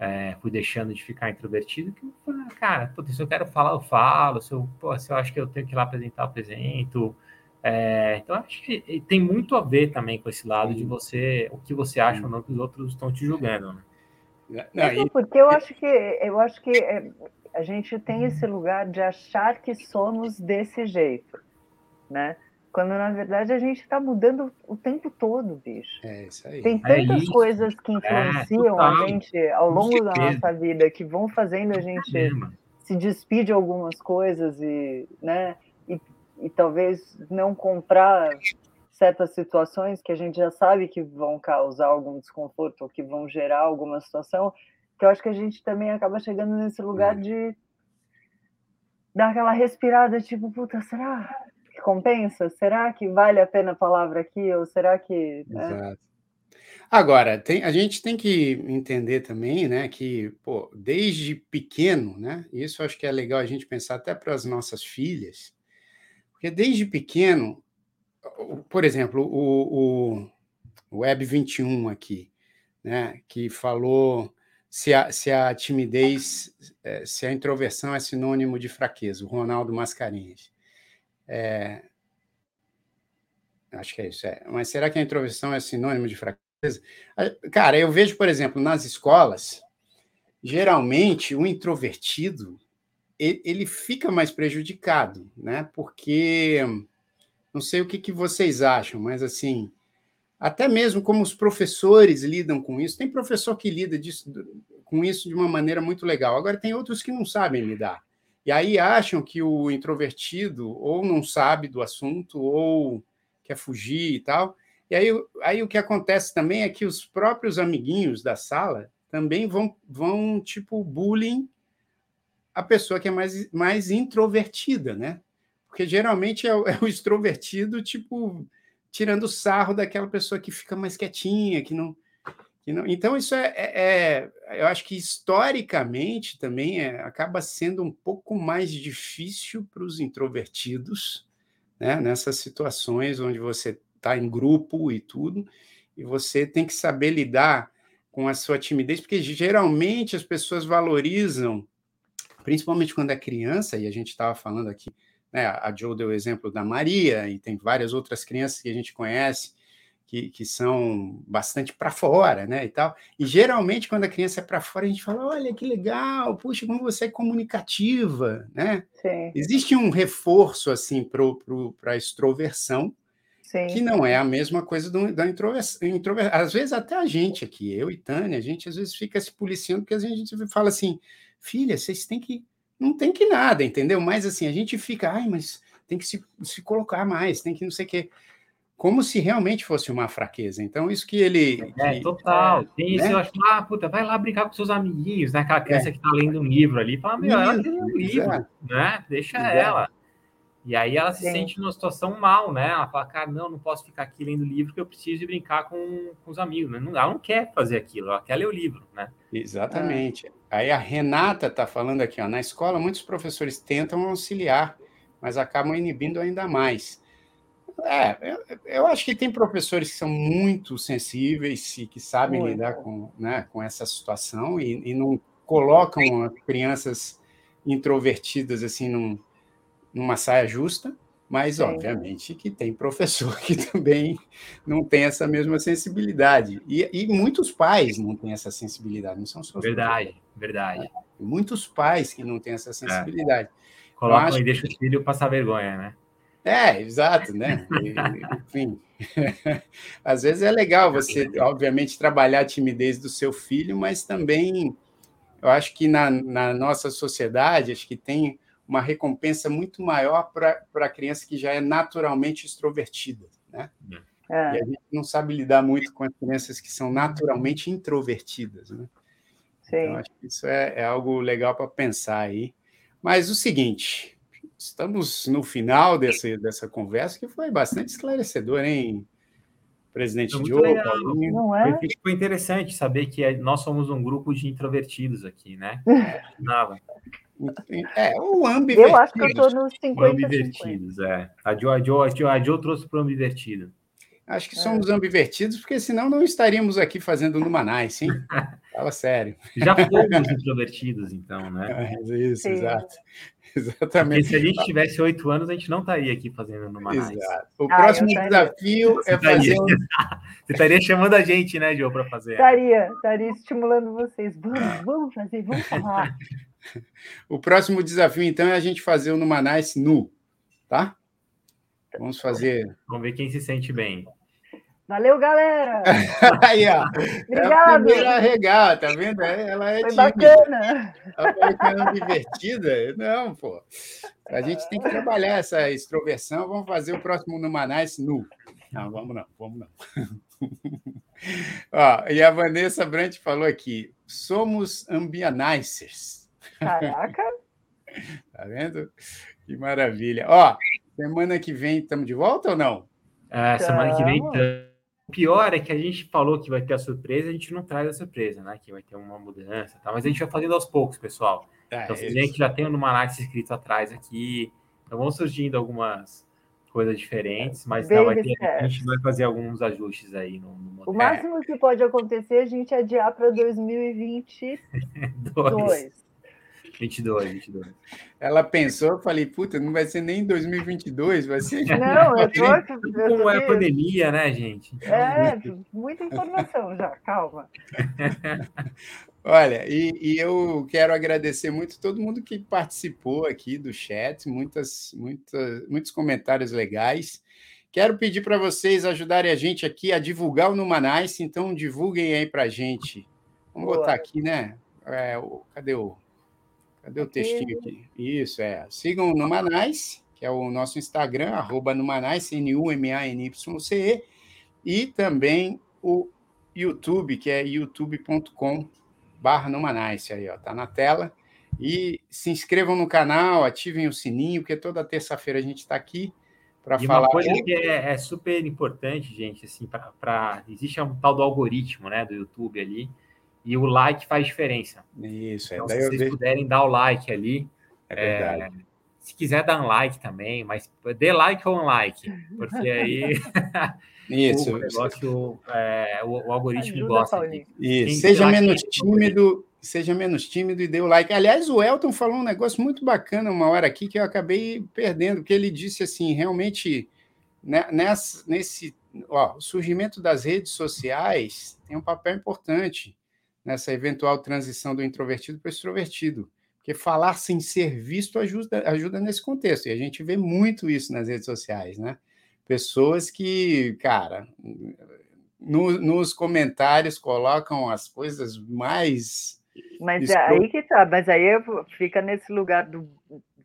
É, fui deixando de ficar introvertido, que cara, se eu quero falar, eu falo, se eu, pô, se eu acho que eu tenho que ir lá apresentar, eu apresento, é, então, acho que tem muito a ver também com esse lado de você, o que você acha ou não que os outros estão te julgando. Né? Não, porque eu acho que eu acho que é, a gente tem esse lugar de achar que somos desse jeito, né? Quando na verdade a gente está mudando o tempo todo, bicho. É isso aí. Tem é tantas é coisas que influenciam é, a gente ao longo da nossa vida que vão fazendo a gente é se despedir de algumas coisas e, né? e talvez não comprar certas situações que a gente já sabe que vão causar algum desconforto ou que vão gerar alguma situação, que eu acho que a gente também acaba chegando nesse lugar de dar aquela respirada, tipo, puta, será que compensa? Será que vale a pena a palavra aqui? Ou será que. Né? Exato. Agora, tem, a gente tem que entender também, né, que, pô, desde pequeno, né, isso acho que é legal a gente pensar até para as nossas filhas, porque desde pequeno, por exemplo, o, o Web 21 aqui, né, que falou se a, se a timidez, é, se a introversão é sinônimo de fraqueza, o Ronaldo Mascarenhas. É, acho que é isso, é. Mas será que a introversão é sinônimo de fraqueza? Cara, eu vejo, por exemplo, nas escolas, geralmente o introvertido ele fica mais prejudicado, né? Porque não sei o que, que vocês acham, mas assim, até mesmo como os professores lidam com isso, tem professor que lida disso, com isso de uma maneira muito legal. Agora, tem outros que não sabem lidar. E aí acham que o introvertido ou não sabe do assunto ou quer fugir e tal. E aí, aí o que acontece também é que os próprios amiguinhos da sala também vão, vão tipo, bullying a pessoa que é mais, mais introvertida, né? Porque geralmente é o, é o extrovertido, tipo, tirando sarro daquela pessoa que fica mais quietinha, que não. Que não... Então, isso é, é, é, Eu acho que historicamente também é, acaba sendo um pouco mais difícil para os introvertidos, né? nessas situações onde você está em grupo e tudo, e você tem que saber lidar com a sua timidez, porque geralmente as pessoas valorizam, principalmente quando é criança, e a gente estava falando aqui né? A Joe deu o exemplo da Maria, e tem várias outras crianças que a gente conhece que, que são bastante para fora, né? E tal. E geralmente, quando a criança é para fora, a gente fala: olha que legal, puxa, como você é comunicativa, né? Sim. Existe um reforço assim para a extroversão. Sim. Que não é a mesma coisa do, da introversão. Às vezes, até a gente aqui, eu e Tânia, a gente às vezes fica se policiando, porque a gente fala assim: filha, vocês têm que não tem que nada, entendeu? Mas assim, a gente fica, ai, mas tem que se, se colocar mais, tem que não sei o quê. Como se realmente fosse uma fraqueza. Então, isso que ele. É, que, total. É, tem isso, né? eu acho, ah, puta, vai lá brincar com seus amiguinhos, né? Aquela criança é. que tá lendo um livro ali, fala, meu, ela tem um livro, né? Deixa Exato. ela. E aí ela se Sim. sente numa situação mal, né? Ela fala, cara, não, não posso ficar aqui lendo livro porque eu preciso ir brincar com, com os amigos. Né? Ela não quer fazer aquilo, ela quer ler o livro, né? Exatamente. Aí a Renata está falando aqui, ó, na escola muitos professores tentam auxiliar, mas acabam inibindo ainda mais. É, eu, eu acho que tem professores que são muito sensíveis e que sabem muito. lidar com, né, com essa situação e, e não colocam crianças introvertidas assim num, numa saia justa, mas Sim. obviamente que tem professor que <laughs> também não tem essa mesma sensibilidade. E, e muitos pais não têm essa sensibilidade, não são só Verdade, verdade. Muitos pais que não têm essa é. sensibilidade. É. Colocam acho... e deixam o filho passar vergonha, né? É, exato, né? Enfim, <laughs> às vezes é legal você, obviamente, trabalhar a timidez do seu filho, mas também eu acho que na, na nossa sociedade, acho que tem uma recompensa muito maior para a criança que já é naturalmente extrovertida, né? É. E a gente não sabe lidar muito com as crianças que são naturalmente introvertidas, né? Sim. Então, acho que isso é, é algo legal para pensar aí. Mas o seguinte, estamos no final dessa, dessa conversa, que foi bastante esclarecedor, hein, presidente Diogo? Não é? Foi interessante saber que é, nós somos um grupo de introvertidos aqui, né? <laughs> Não, é, o ambivertido. Eu acho que eu estou nos 50 Ambivertidos, é. A Joe, a, Joe, a Joe trouxe para o ambivertido. Acho que somos é. ambivertidos, porque senão não estaríamos aqui fazendo Numanais, sim? <laughs> Fala sério. Já fomos introvertidos, então, né? <laughs> É, isso, sim. exato. <laughs> Exatamente. Porque se a gente tivesse oito anos, a gente não estaria aqui fazendo Numanais. Exato. O ah, próximo desafio é fazer um... <laughs> Você estaria chamando a gente, né, Joe, para fazer. Estaria, estaria estimulando vocês. Vamos, vamos fazer, vamos falar. <laughs> O próximo desafio, então, é a gente fazer o Numanais nu, tá? Vamos fazer. Vamos ver quem se sente bem. Valeu, galera! <laughs> Aí, ó. Obrigado! É a regal, tá vendo? É, ela é Foi tímida. bacana! Divertida? Não, pô. A gente tem que trabalhar essa extroversão. Vamos fazer o próximo Numanais nu. Não, vamos não, vamos não. <laughs> ó, e a Vanessa Brant falou aqui: somos ambianicers. Caraca! <laughs> tá vendo? Que maravilha. Ó, semana que vem estamos de volta ou não? É, semana que vem. O pior é que a gente falou que vai ter a surpresa, a gente não traz a surpresa, né? Que vai ter uma mudança, tá? mas a gente vai fazendo aos poucos, pessoal. É, então, vocês veem que já tem uma análise escrito atrás aqui. Então, vão surgindo algumas coisas diferentes, mas não, vai ter, a gente vai fazer alguns ajustes aí no, no O máximo que pode acontecer é a gente adiar para 2022. <laughs> 22, 22. Ela pensou, eu falei, puta, não vai ser nem em 2022, vai ser. Não, eu tô. <laughs> Como é a pandemia, né, gente? É, muita informação já, calma. <laughs> Olha, e, e, eu quero agradecer muito todo mundo que participou aqui do chat, muitas, muitas, muitos comentários legais. Quero pedir para vocês ajudarem a gente aqui a divulgar o Numanice, então divulguem aí para a gente. Vamos Boa. botar aqui, né? É, o, cadê o. Cadê o textinho aqui? Isso, é. Sigam o Numanais, que é o nosso Instagram, arroba Numanais, N-U-M-A-N-Y-C-E, e também o YouTube, que é youtube.com barra Numanice, aí, ó, tá na tela. E se inscrevam no canal, ativem o sininho, porque toda terça-feira a gente está aqui para falar. Uma coisa que é, é super importante, gente, assim, para existe um tal do algoritmo, né, do YouTube ali, e o like faz diferença. Isso, é. Então, se vocês vejo... puderem dar o like ali, é, é se quiser dar um like também, mas dê like ou um like, porque aí <laughs> Isso. o negócio, é, o, o, algoritmo Ajuda, gosta. Isso. Seja menos tímido, seja menos tímido e dê o like. Aliás, o Elton falou um negócio muito bacana uma hora aqui que eu acabei perdendo, que ele disse assim, realmente, né, nessa, nesse ó, o surgimento das redes sociais tem um papel importante nessa eventual transição do introvertido para o extrovertido. Porque falar sem ser visto ajuda, ajuda nesse contexto. E a gente vê muito isso nas redes sociais, né? Pessoas que, cara, no, nos comentários colocam as coisas mais mas é aí que tá, mas aí fica nesse lugar do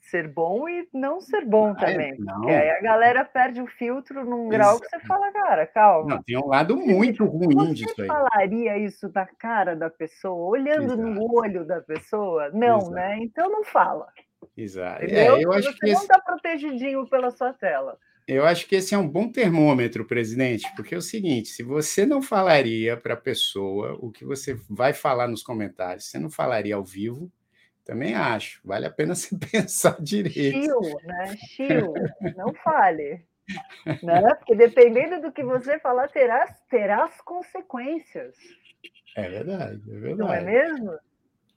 ser bom e não ser bom também. Não. Porque aí a galera perde o filtro num grau que você fala, cara, calma. Não, tem um lado muito ruim você disso aí. Você falaria isso na cara da pessoa, olhando Exato. no olho da pessoa? Não, Exato. né? Então não fala. Exato. É, eu acho você que não está esse... protegidinho pela sua tela. Eu acho que esse é um bom termômetro, presidente, porque é o seguinte: se você não falaria para a pessoa o que você vai falar nos comentários, você não falaria ao vivo, também acho. Vale a pena <laughs> você pensar direito. Chiu, né? Chiu, não fale. <laughs> Né? Porque dependendo do que você falar, terá, terá as consequências. É verdade, é verdade. Não é mesmo?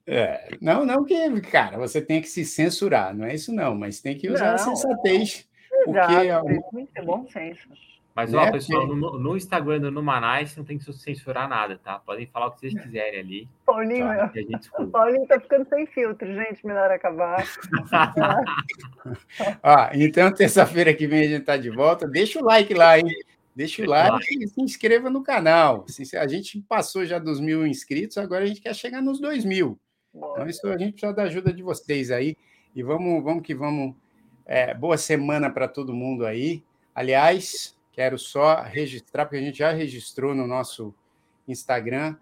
É, não, não que, cara, você tem que se censurar, não é isso não, mas tem que usar não, a sensatez porque Exato, é bom senso. Mas, né? ó, pessoal, no, no, Instagram do Numanais não tem que censurar nada, tá? Podem falar o que vocês quiserem ali. Paulinho, tá? a Paulinho tá ficando sem filtro, gente. Melhor acabar. <laughs> ah, então, terça-feira que vem a gente tá de volta. Deixa o like lá, hein? Deixa o like e se inscreva no canal. A gente passou já dos mil inscritos, agora a gente quer chegar nos dois mil. Então, isso a gente precisa da ajuda de vocês aí. E vamos, vamos que vamos é, boa semana para todo mundo aí. Aliás, quero só registrar, porque a gente já registrou no nosso Instagram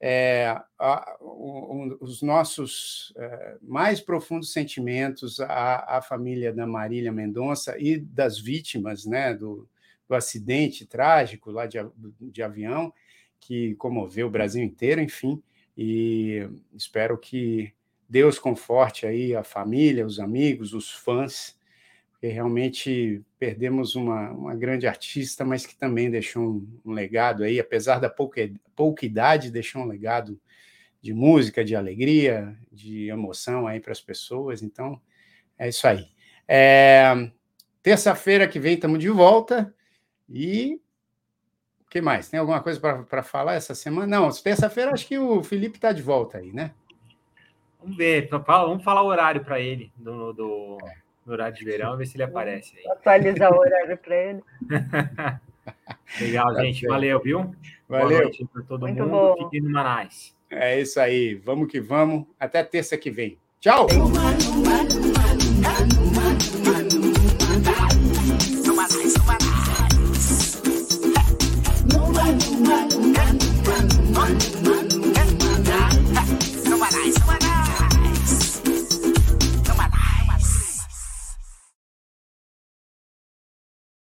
é, a, um, os nossos é, mais profundos sentimentos à, à, família da Marília Mendonça e das vítimas né, do, do acidente trágico lá de, de avião, que comoveu o Brasil inteiro, enfim, e espero que Deus conforte aí a família, os amigos, os fãs porque realmente perdemos uma, uma grande artista, mas que também deixou um, um legado aí, apesar da pouca, pouca idade, deixou um legado de música, de alegria, de emoção aí para as pessoas. Então, é isso aí. É, Terça-feira que vem estamos de volta e o que mais? Tem alguma coisa para falar essa semana? Não, terça-feira acho que o Felipe está de volta aí, né? Vamos ver, vamos falar o horário para ele do, do, é no horário de verão, ver se ele aparece aí. Atualizar o horário para ele. <laughs> Legal, tá gente. Valeu, viu? Valeu. Boa noite para todo Muito mundo. Bom. Fiquem no Manais. É isso aí. Vamos que vamos. Até terça que vem. Tchau!